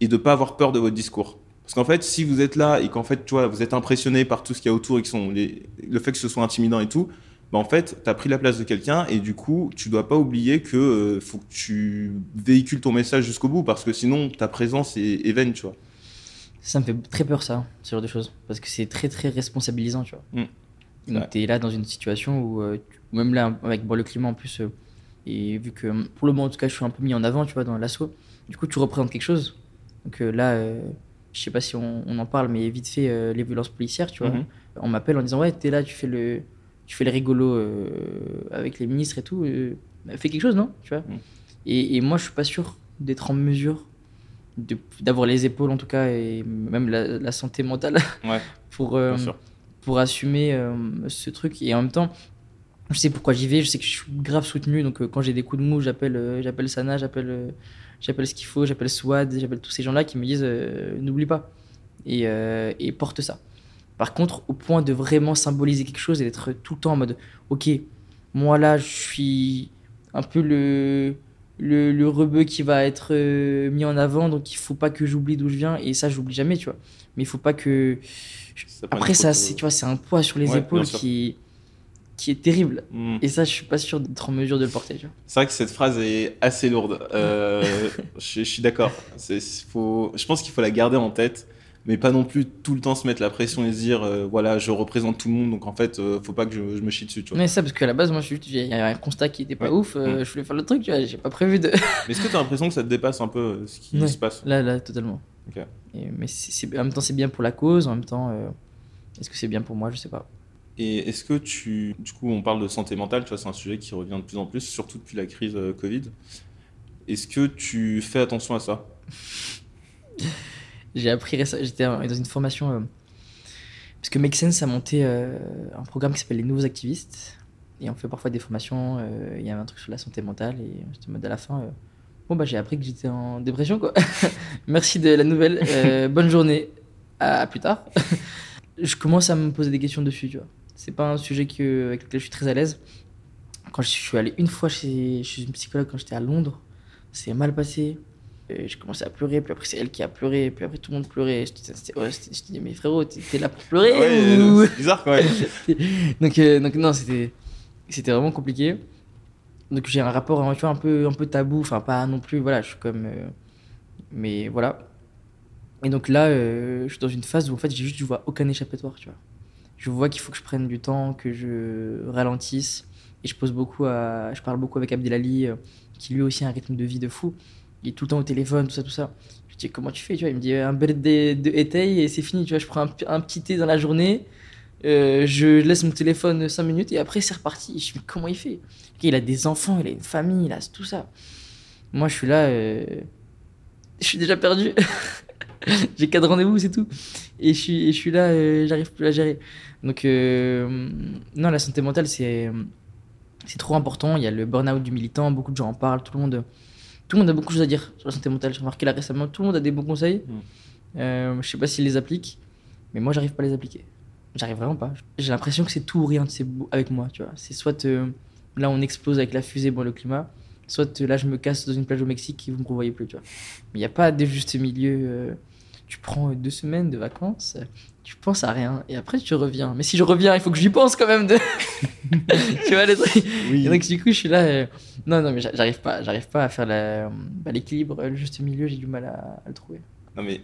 et de pas avoir peur de votre discours. Parce qu'en fait, si vous êtes là et qu'en fait, tu vois, vous êtes impressionné par tout ce qu'il y a autour et que sont les, le fait que ce soit intimidant et tout, bah en fait, tu as pris la place de quelqu'un et du coup, tu dois pas oublier que euh, faut que tu véhicules ton message jusqu'au bout parce que sinon, ta présence est, est vaine, tu vois. Ça me fait très peur, ça, ce genre de choses. Parce que c'est très, très responsabilisant, tu vois. Mm. Donc, Ouais. tu es là dans une situation où, euh, même là, avec bon, le climat en plus, euh, et vu que pour le moment, en tout cas, je suis un peu mis en avant, tu vois, dans l'assaut, du coup, tu représentes quelque chose. Donc là, je sais pas si on, on en parle, mais vite fait, les violences policières, tu vois. Mhm. On m'appelle en disant, ouais, t'es là, tu fais le, tu fais le rigolo euh, avec les ministres et tout. euh, fais quelque chose, non? Tu vois? Mm. et, et moi, je suis pas sûr d'être en mesure d'avoir les épaules, en tout cas, et même la, la santé mentale Ouais, pour, euh, pour assumer euh, ce truc. Et en même temps, je sais pourquoi j'y vais, je sais que je suis grave soutenu. Donc quand j'ai des coups de mou, j'appelle j'appelle Sana, j'appelle j'appelle ce qu'il faut, j'appelle Swad, j'appelle tous ces gens-là qui me disent n'oublie pas et, et porte ça. Par contre, au point de vraiment symboliser quelque chose et d'être tout le temps en mode ok, moi là je suis un peu le, le, le rebeu qui va être euh, mis en avant, donc il faut pas que j'oublie d'où je viens et ça j'oublie jamais, tu vois. Mais il faut pas que. Ça Après, ça, c'est, tu vois, c'est un poids sur les Ouais, épaules qui, qui est terrible. mm. Et ça, je suis pas sûr d'être en mesure de le porter. Tu vois. C'est vrai que cette phrase est assez lourde. Euh, je, je suis d'accord. C'est- faut- Je pense qu'il faut la garder en tête, mais pas non plus tout le temps se mettre la pression et se dire euh, voilà, je représente tout le monde, donc en fait, euh, faut pas que je, je me chie dessus. Tu vois. Mais ça, parce qu'à la base, moi, je suis- il y a un constat qui était pas Ouais. ouf. euh, Mm. Je voulais faire le truc, tu vois. J'ai pas prévu de. Mais est-ce que tu as l'impression que ça te dépasse un peu euh, ce qui Ouais. se passe? Là, là, totalement. Ok. Et- mais c'est, en même temps, c'est bien pour la cause. En même temps, est-ce que c'est bien pour moi? Je sais pas. Et est-ce que tu. Du coup, on parle de santé mentale, tu vois, c'est un sujet qui revient de plus en plus, surtout depuis la crise Covid. Est-ce que tu fais attention à ça? J'ai appris récemment, j'étais dans une formation. euh, parce que Make Sense a monté euh, un programme qui s'appelle Les Nouveaux Activistes. Et on fait parfois des formations. euh, Il y avait un truc sur la santé mentale. Et j'étais en mode à la fin. bon, bah, j'ai appris que j'étais en dépression, quoi. Merci de la nouvelle. bonne journée. À, à plus tard. je commence à me poser des questions dessus, tu vois. C'est pas un sujet que, avec lequel je suis très à l'aise. Quand je suis allé une fois chez, chez une psychologue quand j'étais à Londres, c'est mal passé. Et j'ai commencé à pleurer, puis après c'est elle qui a pleuré, puis après tout le monde pleurait. Ouais, Je te dis, mais frérot, t'es là pour pleurer Ouais, ou- euh, c'est bizarre quand même. donc, euh, donc non, c'était c'était vraiment compliqué. Donc j'ai un rapport tu vois, un peu un peu tabou, enfin pas non plus, voilà, je suis comme euh, mais voilà. Et donc là, euh, je suis dans une phase où en fait, j'ai juste je vois aucun échappatoire, tu vois. Je vois qu'il faut que je prenne du temps, que je ralentisse et je pose beaucoup à je parle beaucoup avec Abdelali euh, qui lui aussi a un rythme de vie de fou. Il est tout le temps au téléphone, tout ça tout ça. Je dis comment tu fais, tu vois, il me dit un bel de, éteil et c'est fini, tu vois, je prends un, petit thé dans la journée. Euh, je laisse mon téléphone 5 minutes et après c'est reparti. Je me dis, comment il fait? Il a des enfants, il a une famille, il a tout ça. Moi je suis là, euh, je suis déjà perdu. J'ai quatre rendez-vous, c'est tout. Et je suis, là, euh, j'arrive plus à gérer. Donc, euh, non, la santé mentale, c'est c'est trop important. Il y a le burn-out du militant, beaucoup de gens en parlent, tout le monde, tout le monde a beaucoup de choses à dire sur la santé mentale. J'ai remarqué là récemment, tout le monde a des bons conseils. Mm. Euh, je sais pas s'ils les appliquent, mais moi, j'arrive pas à les appliquer. J'arrive vraiment pas. J'ai l'impression que c'est tout ou rien c'est avec moi, tu vois. C'est soit euh, là, on explose avec la fusée, bon, le climat, soit euh, là, je me casse dans une plage au Mexique et vous me revoyez plus, tu vois. Mais il n'y a pas de juste milieu. euh, tu prends deux semaines de vacances, tu penses à rien, et après tu reviens. Mais si je reviens, il faut que j'y pense quand même. De... tu vois, les trucs. Oui. Et donc, du coup, je suis là. euh, Non, non, mais j'a- j'arrive pas, j'arrive pas à faire la- bah, l'équilibre, le juste milieu, j'ai du mal à, à le trouver. Non mais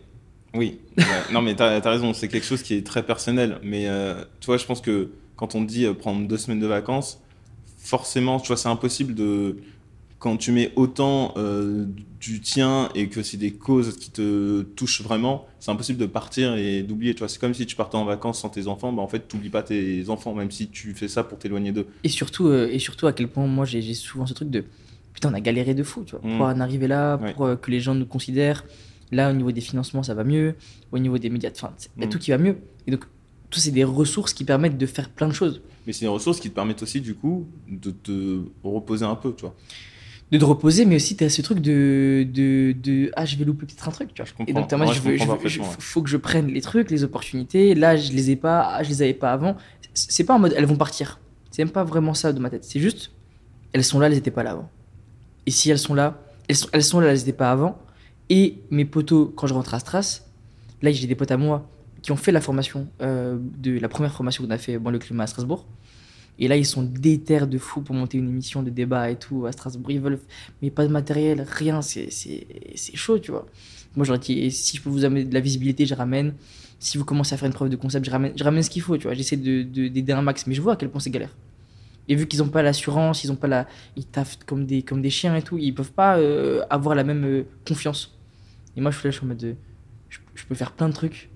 oui, Ouais. non mais t'as as raison, c'est quelque chose qui est très personnel. Mais euh, tu vois, je pense que quand on dit euh, prendre deux semaines de vacances, forcément, tu vois, c'est impossible de quand tu mets autant euh, du tien et que c'est des causes qui te touchent vraiment, c'est impossible de partir et d'oublier. Tu vois, c'est comme si tu partais en vacances sans tes enfants, bah en fait, t'oublies pas tes enfants, même si tu fais ça pour t'éloigner d'eux. Et surtout, euh, et surtout à quel point moi j'ai souvent ce truc de putain, on a galéré de fou, tu vois, Mm. pour en arriver là, Ouais. pour euh, que les gens nous considèrent. Là, au niveau des financements, ça va mieux. Au niveau des médias, enfin, il y a Mm. tout qui va mieux. Et donc, tout c'est des ressources qui permettent de faire plein de choses. Mais c'est des ressources qui te permettent aussi, du coup, de te reposer un peu, tu vois. De te reposer, mais aussi tu as ce truc de, de, de ah, je vais louper peut-être un truc, tu vois. Je comprends. Et donc, moi, Ouais, je veux, je comprends veux- je- parfaitement, ouais. faut que je prenne les trucs, les opportunités. Là, je les ai pas, ah, je les avais pas avant. C'est pas en mode elles vont partir. C'est même pas vraiment ça de ma tête. C'est juste, elles sont là, elles étaient pas là avant. Et si elles sont là, elles sont, elles sont là, elles étaient pas avant. Et mes potos, quand je rentre à Stras, là, j'ai des potes à moi qui ont fait la formation, euh, de la première formation qu'on a fait dans le climat à Strasbourg. Et là, ils sont déter de fou pour monter une émission de débat et tout à Strasbourg. Ils veulent, mais pas de matériel, rien. C'est chaud, tu vois. Moi, j'aurais dit, si je peux vous amener de la visibilité, je ramène. Si vous commencez à faire une preuve de concept, je ramène, je ramène ce qu'il faut, tu vois. J'essaie de- de- d'aider un max, mais je vois à quel point c'est galère. Et vu qu'ils n'ont pas l'assurance, ils ont pas la, ils taffent comme des, comme des chiens et tout, ils peuvent pas euh, avoir la même euh, confiance. Et moi, je suis là, je suis en mode, de, je, je peux faire plein de trucs.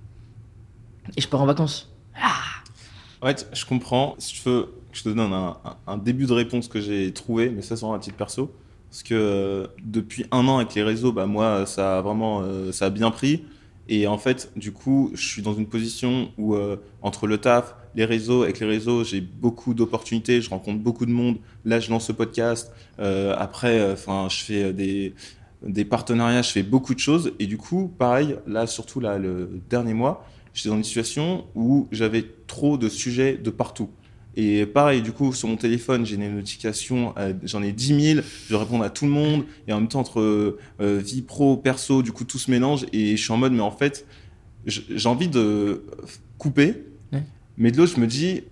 Et je pars en vacances. Ouais, t- je comprends. Si tu veux, je te donne un, début de réponse que j'ai trouvé, mais ça, c'est vraiment à titre perso. Parce que euh, depuis un an avec les réseaux, bah, moi, ça a vraiment euh, ça a bien pris. Et en fait, du coup, je suis dans une position où, euh, entre le taf, les réseaux, avec les réseaux, j'ai beaucoup d'opportunités, je rencontre beaucoup de monde. Là, je lance ce podcast. Après, enfin, je fais des, des partenariats, je fais beaucoup de choses. Et du coup, pareil, là, surtout là, le dernier mois, j'étais dans une situation où j'avais trop de sujets de partout. Et pareil, du coup, sur mon téléphone, j'ai des notifications, euh, j'en ai 10 000, je dois répondre à tout le monde, et en même temps, entre euh, vie pro, perso, du coup, tout se mélange, et je suis en mode, mais en fait, j'ai envie de couper, Ouais. mais de l'autre, je me dis,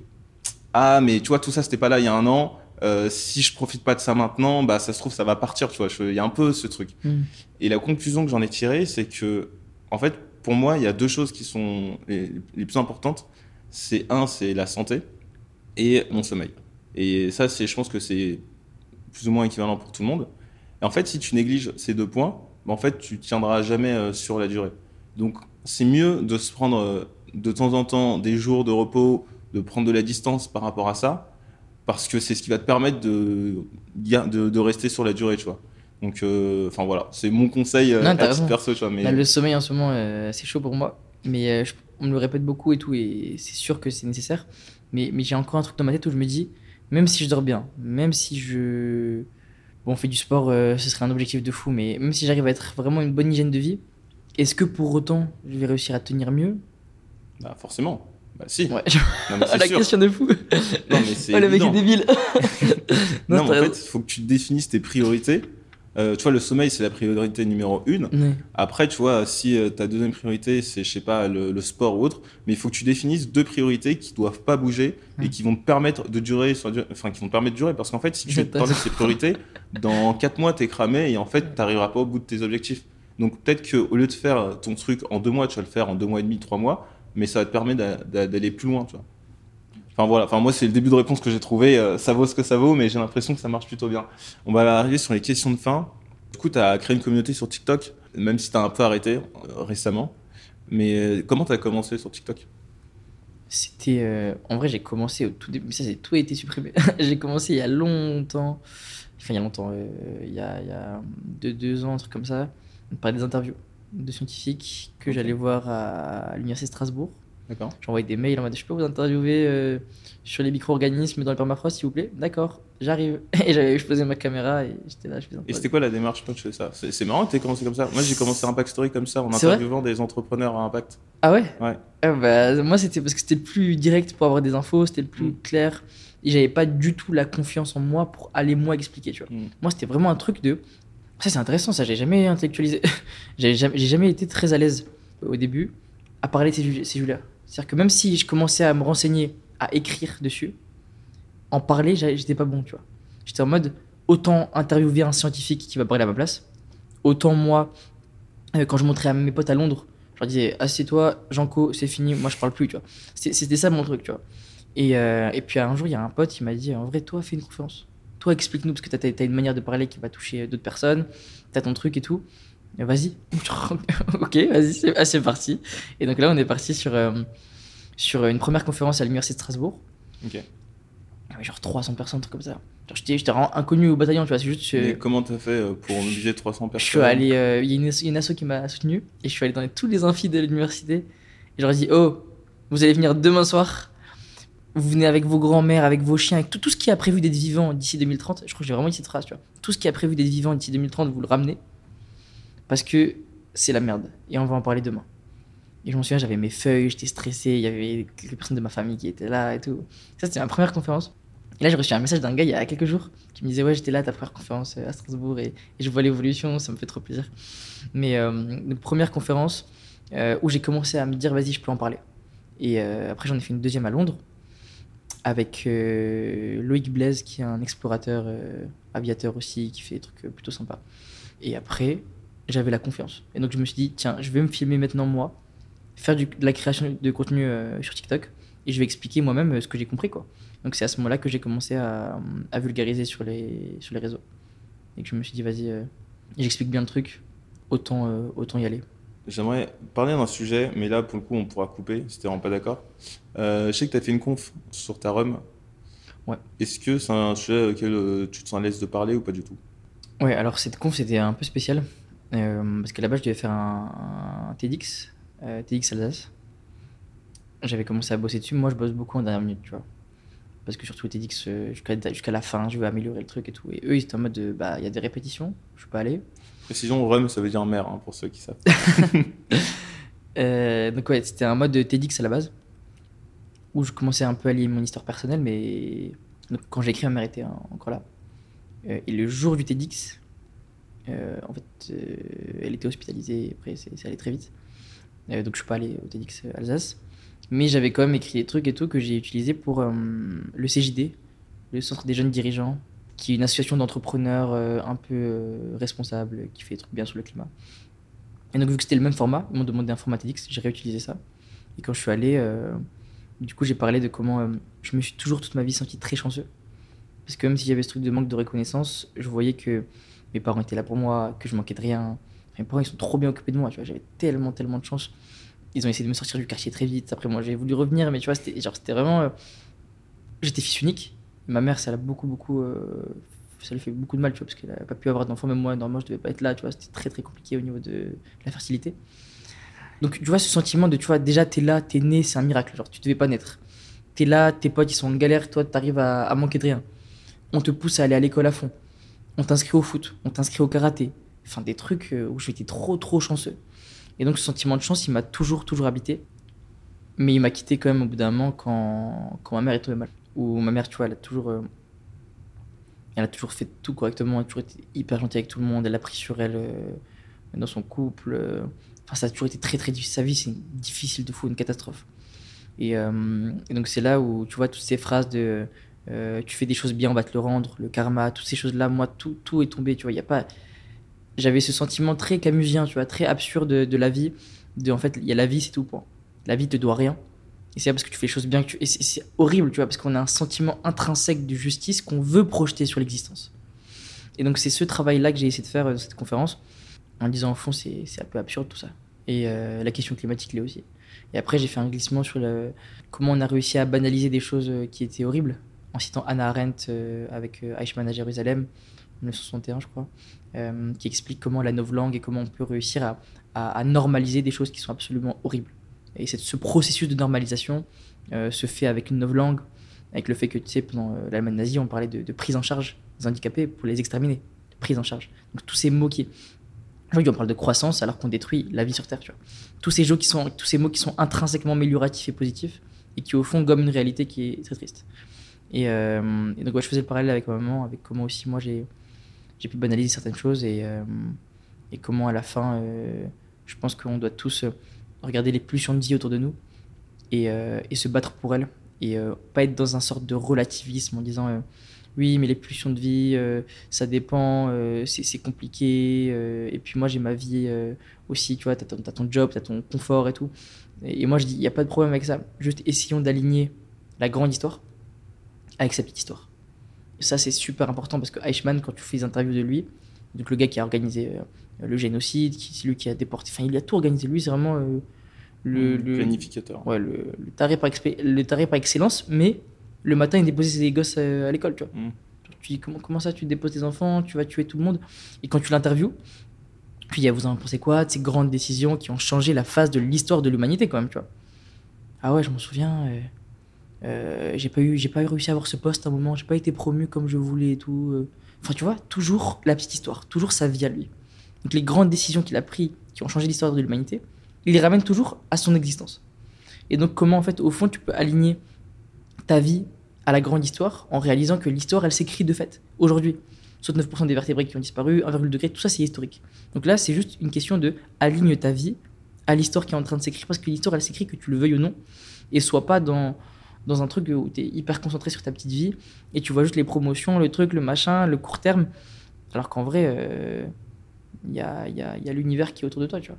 ah, mais tu vois, tout ça, c'était pas là il y a un an, euh, si je profite pas de ça maintenant, bah, ça se trouve, ça va partir, tu vois, il y a un peu ce truc. Hmm. Et la conclusion que j'en ai tirée, c'est que, en fait, pour moi, il y a deux choses qui sont les, les plus importantes. C'est un, c'est la santé et mon sommeil. Et ça, c'est, je pense que c'est plus ou moins équivalent pour tout le monde. Et en fait, si tu négliges ces deux points, bah, en fait, tu tiendras jamais euh, sur la durée. Donc, c'est mieux de se prendre euh, de temps en temps des jours de repos de prendre de la distance par rapport à ça, parce que c'est ce qui va te permettre de, de, de rester sur la durée, tu vois. Donc, euh, enfin voilà, c'est mon conseil Non, à perso, tu vois. Mais Là, le sommeil en ce moment, euh, c'est chaud pour moi. Mais je- on me le répète beaucoup et tout, et c'est sûr que c'est nécessaire. Mais, mais j'ai encore un truc dans ma tête où je me dis, même si je dors bien, même si je. Bon, on fait du sport, euh, ce serait un objectif de fou, mais même si j'arrive à être vraiment une bonne hygiène de vie, est-ce que pour autant je vais réussir à tenir mieux? Bah, forcément. Bah si. Ouais, Non, mais c'est la sûr. question de fou. Non, mais c'est Oh, le mec est débile. Non, Non, mais en fait, il faut que tu définisses tes priorités. Euh, tu vois, le sommeil, c'est la priorité numéro une. Après, tu vois, si euh, ta deuxième priorité, c'est, je sais pas, le, le sport ou autre, mais il faut que tu définisses deux priorités qui doivent pas bouger et qui vont te permettre de durer, enfin, qui vont te permettre de durer. Parce qu'en fait, si tu T'as t'enlèves ces priorités, dans quatre mois, t'es cramé et en fait, t'arriveras pas au bout de tes objectifs. Donc, peut-être qu'au lieu de faire ton truc en deux mois, tu vas le faire en deux mois et demi, trois mois, mais ça va te permettre d'a- d'a- d'aller plus loin, tu vois. Enfin voilà, enfin moi c'est le début de réponse que j'ai trouvé, euh, ça vaut ce que ça vaut, mais j'ai l'impression que ça marche plutôt bien. On va arriver sur les questions de fin. Du coup, tu as créé une communauté sur TikTok, même si tu as un peu arrêté euh, récemment. Mais euh, comment tu as commencé sur TikTok? C'était. En vrai, j'ai commencé au tout début. mais Ça, c'est tout a été supprimé. j'ai commencé il y a longtemps. Enfin, il y a longtemps. il, y a, il y a deux, deux ans, un truc comme ça. Par des interviews de scientifiques que j'allais voir à l'Université de Strasbourg. D'accord. J'envoyais des mails en mode Je peux vous interviewer euh, sur les micro-organismes dans le permafrost, s'il vous plaît? D'accord, j'arrive. Et j'avais, je posais ma caméra et j'étais là, je Et c'était quoi la démarche quand tu fais ça? C'est c'est marrant que tu commencé comme ça. Moi, j'ai commencé Impact Story comme ça, en C'est interviewant des entrepreneurs à impact. Ah ouais? Ouais. Bah, Moi, c'était parce que c'était le plus direct pour avoir des infos, c'était le plus Mm. clair. Et j'avais pas du tout la confiance en moi pour aller moi expliquer, tu vois. Mm. Moi, c'était vraiment un truc de. Ça, c'est intéressant, ça, j'ai jamais intellectualisé. j'ai jamais, j'ai jamais été très à l'aise au début à parler de ces, ju- ces sujets-là. C'est-à-dire que même si je commençais à me renseigner, à écrire dessus, en parler, j'étais pas bon, tu vois. J'étais en mode autant interviewer un scientifique qui va parler à ma place, autant moi, euh, quand je montrais à mes potes à Londres, je leur disais assieds-toi, Janko, c'est fini, moi je parle plus, tu vois. C'était ça mon truc, tu vois. Et, euh, et puis un jour, il y a un pote qui m'a dit en vrai, toi, fais une conférence. Toi, explique-nous, parce que t'as as une manière de parler qui va toucher d'autres personnes, t'as ton truc et tout. Vas-y. ok, vas-y, c'est ah, c'est parti. Et donc là, on est parti sur, euh, sur une première conférence à l'Université de Strasbourg. Ok. Avait genre 300 personnes, un truc comme ça. Genre, J'étais vraiment inconnu au bataillon, tu vois. C'est juste. Mais euh, comment tu as fait euh, pour mobiliser 300 personnes je suis allé. euh, Il y a une, asso- une asso qui m'a soutenu. Et je suis allé dans les- tous les amphis de l'université. Et je leur ai dit Oh, vous allez venir demain soir. Vous venez avec vos grands-mères, avec vos chiens, avec tout, tout ce qui a prévu d'être vivant d'ici 2030. Je crois que j'ai vraiment eu cette phrase, tu vois. Tout ce qui a prévu d'être vivant d'ici 2030, vous le ramenez. Parce que c'est la merde. Et on va en parler demain. Et je me souviens, j'avais mes feuilles, j'étais stressé. Il y avait quelques personnes de ma famille qui étaient là et tout. Ça, c'était ma première conférence. Et là, j'ai reçu un message d'un gars il y a quelques jours qui me disait Ouais, j'étais là à ta première conférence euh, à Strasbourg et, je vois l'évolution, ça me fait trop plaisir. Mais euh, première conférence euh, où j'ai commencé à me dire Vas-y, je peux en parler. Et euh, après, j'en ai fait une deuxième à Londres avec Loïc Blaise, qui est un explorateur aviateur aussi, qui fait des trucs plutôt sympas. Et après, j'avais la confiance. Et donc, je me suis dit Tiens, je vais me filmer maintenant, moi, faire du- de la création de contenu euh, sur TikTok et je vais expliquer moi-même euh, ce que j'ai compris, quoi. Donc c'est à ce moment-là que j'ai commencé à, à vulgariser sur les, sur les réseaux. Et que je me suis dit, vas-y, euh, j'explique bien le truc, autant, euh, autant y aller. J'aimerais parler d'un sujet, mais là, pour le coup, on pourra couper si t'es vraiment pas d'accord. Je sais que tu as fait une conf sur ta rhum. Ouais. Est-ce que c'est un sujet auquel tu te sens à l'aise de parler ou pas du tout? Ouais, alors cette conf, c'était un peu spécial. Euh, parce qu'à la base, je devais faire un, un TEDx, euh, TEDx Alsace. J'avais commencé à bosser dessus. Moi, je bosse beaucoup en dernière minute, tu vois. Parce que surtout TEDx, euh, jusqu'à la fin, je veux améliorer le truc et tout. Et eux, ils étaient en mode, de, bah, il y a des répétitions, je peux aller. Précision, rhum, ça veut dire mer, hein, pour ceux qui savent. Euh, donc ouais, c'était un mode de TEDx à la base, où je commençais un peu à lier mon histoire personnelle, mais donc, quand j'ai écrit, ma mère était en- encore là. Euh, et le jour du TEDx, en fait, euh, elle était hospitalisée, après c'est allé très vite. Euh, donc je suis pas allé au TEDx Alsace. Mais j'avais quand même écrit des trucs et tout que j'ai utilisé pour euh, le CJD, le Centre des jeunes dirigeants, qui est une association d'entrepreneurs euh, un peu euh, responsable, qui fait des trucs bien sur le climat. Et donc, vu que c'était le même format, ils m'ont demandé un format TEDx, j'ai réutilisé ça. Et quand je suis allé, euh, du coup, j'ai parlé de comment euh, je me suis toujours toute ma vie senti très chanceux. Parce que même s'il y avait ce truc de manque de reconnaissance, je voyais que mes parents étaient là pour moi, que je manquais de rien. Mes parents, ils sont trop bien occupés de moi, tu vois. J'avais tellement, tellement de chance. Ils ont essayé de me sortir du quartier très vite. Après, moi, j'ai voulu revenir, mais tu vois, c'était genre, c'était vraiment. euh, J'étais fils unique. Ma mère, ça l'a beaucoup, beaucoup. euh, Ça lui fait beaucoup de mal, tu vois, parce qu'elle n'a pas pu avoir d'enfant. Même moi, normalement, je devais pas être là, tu vois. C'était très, très compliqué au niveau de la fertilité. Donc, tu vois, ce sentiment de, tu vois, déjà, t'es là, t'es né, c'est un miracle. Genre, tu devais pas naître. T'es là, tes potes, ils sont en galère, toi, t'arrives à, à manquer de rien. On te pousse à aller à l'école à fond. On t'inscrit au foot, on t'inscrit au karaté. Enfin, des trucs euh, où j'étais trop, trop chanceux. Et donc, ce sentiment de chance, il m'a toujours, toujours habité. Mais il m'a quitté quand même au bout d'un moment quand, quand ma mère est tombée mal. Où ma mère, tu vois, elle a toujours. euh, elle a toujours fait tout correctement, elle a toujours été hyper gentille avec tout le monde, elle a pris sur elle euh, dans son couple. Enfin, ça a toujours été très, très difficile. Sa vie, c'est difficile de fou, une catastrophe. Et donc, c'est là où tu vois toutes ces phrases de euh, tu fais des choses bien, on va te le rendre, le karma, toutes ces choses-là, moi, tout, tout est tombé, tu vois. Il a pas. J'avais ce sentiment très camusien, tu vois, très absurde de, la vie. De, en fait, il y a la vie, c'est tout, point. La vie te doit rien. Et c'est parce que tu fais les choses bien que tu. Et c'est- horrible, tu vois, parce qu'on a un sentiment intrinsèque de justice qu'on veut projeter sur l'existence. Et donc, c'est ce travail-là que j'ai essayé de faire euh, cette conférence, en disant, au fond, c'est un peu absurde tout ça. Et euh, la question climatique l'est aussi. Et après, j'ai fait un glissement sur comment on a réussi à banaliser des choses euh, qui étaient horribles, en citant Hannah Arendt euh, avec euh, Eichmann à Jérusalem, 1961, je crois, euh, qui explique comment la novlangue et comment on peut réussir à, à- normaliser des choses qui sont absolument horribles. Et ce processus de normalisation se fait avec une novlangue, avec le fait que, tu sais, pendant l'Allemagne nazie, on parlait de, prise en charge des handicapés pour les exterminer. Prise en charge. Donc tous ces mots qui. Aujourd'hui, on parle de croissance alors qu'on détruit la vie sur Terre. Tous ces, qui sont, tous ces mots qui sont intrinsèquement amélioratifs et positifs et qui, au fond, gomment une réalité qui est très triste. Et, euh, et donc, ouais, je faisais le parallèle avec ma maman, avec comment aussi moi j'ai pu banaliser certaines choses et, euh, et comment à la fin, euh, je pense qu'on doit tous regarder les pulsions de vie autour de nous et, et se battre pour elles et pas être dans un sorte de relativisme en disant oui mais les pulsions de vie ça dépend c'est compliqué et puis moi j'ai ma vie aussi tu vois t'as ton, ton job t'as ton confort et tout. Et, et moi je dis il n'y a pas de problème avec ça. Juste essayons d'aligner la grande histoire avec sa petite histoire et ça c'est super important parce que Eichmann quand tu fais des interviews de lui donc le gars qui a organisé euh, le génocide qui c'est lui qui a déporté enfin il a tout organisé lui c'est vraiment euh, le, le- Planificateur. ouais, le, le, taré par expé- le taré par excellence, mais le matin, il déposait ses gosses euh, à l'école, tu vois. Mm. Genre, tu dis, comment, comment ça, tu déposes tes enfants, tu vas tuer tout le monde? Et quand tu l'interviews, tu dis, ah, vous en pensez quoi de ces grandes décisions qui ont changé la face de l'histoire de l'humanité, quand même, tu vois? Ah ouais, je m'en souviens, euh, euh, j'ai pas, eu, j'ai pas réussi à avoir ce poste à un moment, j'ai pas été promu comme je voulais et tout. euh. Enfin, tu vois, toujours la petite histoire, toujours sa vie à lui. Donc les grandes décisions qu'il a prises, qui ont changé l'histoire de l'humanité, il les ramène toujours à son existence. Et donc comment en fait au fond tu peux aligner ta vie à la grande histoire en réalisant que l'histoire elle s'écrit de fait aujourd'hui. 69% des vertébrés qui ont disparu, 1,2 degré, tout ça c'est historique. Donc là c'est juste une question de aligne ta vie à l'histoire qui est en train de s'écrire parce que l'histoire elle s'écrit que tu le veuilles ou non et sois pas dans dans un truc où tu es hyper concentré sur ta petite vie et tu vois juste les promotions, le truc, le machin, le court terme alors qu'en vrai euh, il y a, il y a- il y a l'univers qui est autour de toi, tu vois.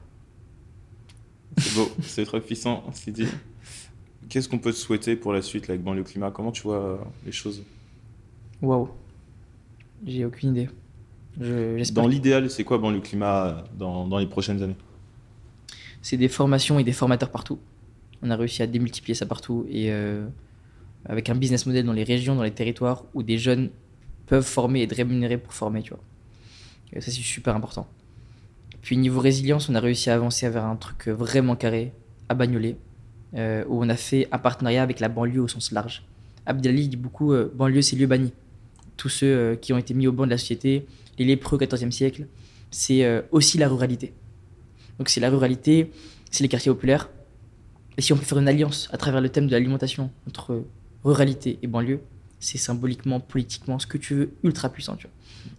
C'est beau, c'est très puissant ce qu'il dit. Qu'est-ce qu'on peut te souhaiter pour la suite là, avec Banlieue Climat? Comment tu vois euh, les choses? Waouh. J'ai aucune idée. Je- Dans l'idéal, c'est quoi Banlieue Climat euh, dans, dans les prochaines années? C'est des formations et des formateurs partout. On a réussi à démultiplier ça partout et euh, avec un business model dans les régions, dans les territoires où des jeunes peuvent former et être rémunérés pour former, tu vois. Ça, c'est super important. Puis niveau résilience, on a réussi à avancer vers un truc vraiment carré à Bagnolet, euh, où on a fait un partenariat avec la banlieue au sens large. Abdelali dit beaucoup euh, banlieue, c'est lieu banni. Tous ceux qui ont été mis au banc de la société, les lépreux au XIVe siècle, c'est aussi la ruralité. Donc c'est la ruralité, c'est les quartiers populaires. Et si on peut faire une alliance à travers le thème de l'alimentation entre ruralité et banlieue, c'est symboliquement, politiquement, ce que tu veux, ultra puissant. Tu vois.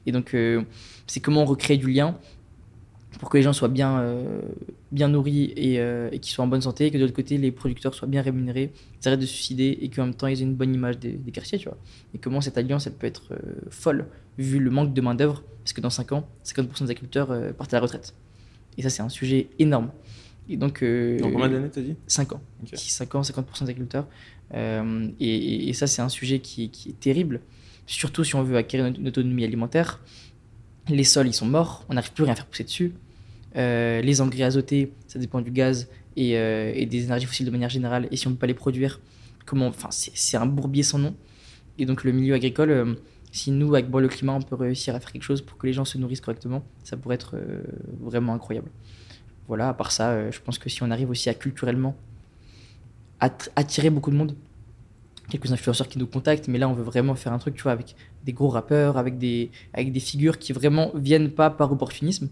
Et donc, euh, c'est comment on recrée du lien pour que les gens soient bien, euh, bien nourris et, euh, et qu'ils soient en bonne santé, et que de l'autre côté, les producteurs soient bien rémunérés, ils arrêtent de suicider et qu'en même temps, ils aient une bonne image des, quartiers. Tu vois. Et comment cette alliance, elle peut être folle, vu le manque de main-d'œuvre, parce que dans 5 ans, 50% des agriculteurs partent à la retraite. Et ça, c'est un sujet énorme. Et donc, euh, Dans combien d'années t'as dit? 5 ans. Ok. 5 ans, 50% des agriculteurs. Euh, et, ça, c'est un sujet qui, qui est terrible, surtout si on veut acquérir une, une autonomie alimentaire. Les sols, ils sont morts, on n'arrive plus à rien faire pousser dessus. Euh, les engrais azotés, ça dépend du gaz et, euh, et des énergies fossiles de manière générale, et si on ne peut pas les produire, comment, enfin, c'est un bourbier sans nom. Et donc le milieu agricole, si nous, avec Bois le Climat, on peut réussir à faire quelque chose pour que les gens se nourrissent correctement, ça pourrait être vraiment incroyable. Voilà, à part ça, euh, je pense que si on arrive aussi à culturellement att- attirer beaucoup de monde, quelques influenceurs qui nous contactent, mais là on veut vraiment faire un truc, tu vois, avec des gros rappeurs, avec des, avec des figures qui vraiment viennent pas par opportunisme.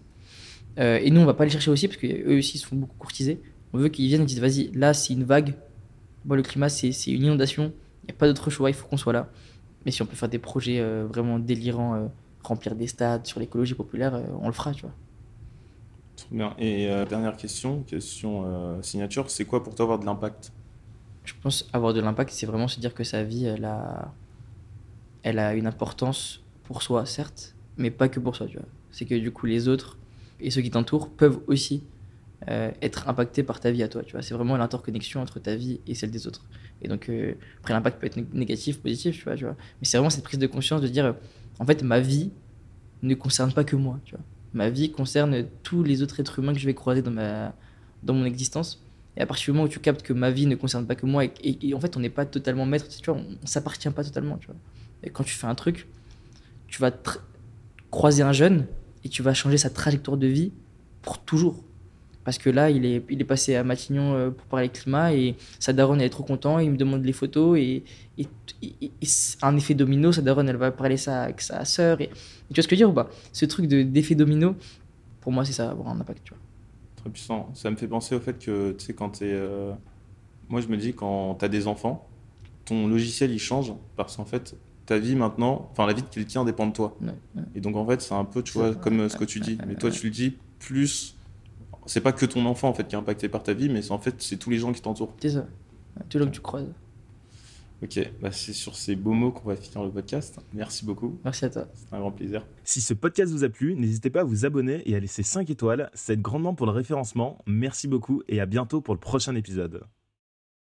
Euh, et nous, on va pas les chercher aussi, parce qu'eux aussi se font beaucoup courtiser. On veut qu'ils viennent et disent, vas-y, là c'est une vague, Bon, le climat c'est une inondation, il n'y a pas d'autre choix, il faut qu'on soit là. Mais si on peut faire des projets euh, vraiment délirants, remplir des stades sur l'écologie populaire, on le fera, tu vois. Et euh, dernière question, question euh, signature, c'est quoi pour toi avoir de l'impact? Je pense avoir de l'impact, c'est vraiment se dire que sa vie, elle a, elle a une importance pour soi, certes, mais pas que pour soi, tu vois. C'est que du coup, les autres et ceux qui t'entourent peuvent aussi euh, être impactés par ta vie à toi, tu vois. C'est vraiment l'interconnexion entre ta vie et celle des autres. Et donc, après, l'impact peut être né- négatif, positif, tu vois, tu vois. Mais c'est vraiment cette prise de conscience de dire, en fait, ma vie ne concerne pas que moi, tu vois. Ma vie concerne tous les autres êtres humains que je vais croiser dans, ma, dans mon existence. Et à partir du moment où tu captes que ma vie ne concerne pas que moi et, en fait on n'est pas totalement maître, tu vois, on, on s'appartient pas totalement, tu vois. Et quand tu fais un truc, tu vas croiser un jeune et tu vas changer sa trajectoire de vie pour toujours. Parce que là, il est, il est passé à Matignon euh, pour parler climat et sa daronne, elle est trop content, il me demande les photos et, et, et- et c'est un effet domino, sa daronne, elle va parler ça avec sa sœur. Et, tu vois ce que je veux dire ou pas? Ce truc de- d'effet domino, pour moi, c'est ça, avoir un impact, tu vois. Très puissant. Ça me fait penser au fait que, tu sais, quand t'es. euh, Moi, je me dis, quand t'as des enfants, ton logiciel, il change parce qu'en fait, ta vie maintenant, enfin, la vie de quelqu'un dépend de toi. Ouais, ouais. Et donc, en fait, c'est un peu, tu vois, comme euh, ce que tu dis. Mais toi, tu le dis plus. C'est pas que ton enfant, en fait, qui est impacté par ta vie, mais c'est en fait, c'est tous les gens qui t'entourent. C'est ça. Tous les gens que tu croises. Ok, bah, c'est sur ces beaux mots qu'on va finir le podcast. Merci beaucoup. Merci à toi. C'est un grand plaisir. Si ce podcast vous a plu, n'hésitez pas à vous abonner et à laisser 5 étoiles. Ça aide grandement pour le référencement. Merci beaucoup et à bientôt pour le prochain épisode.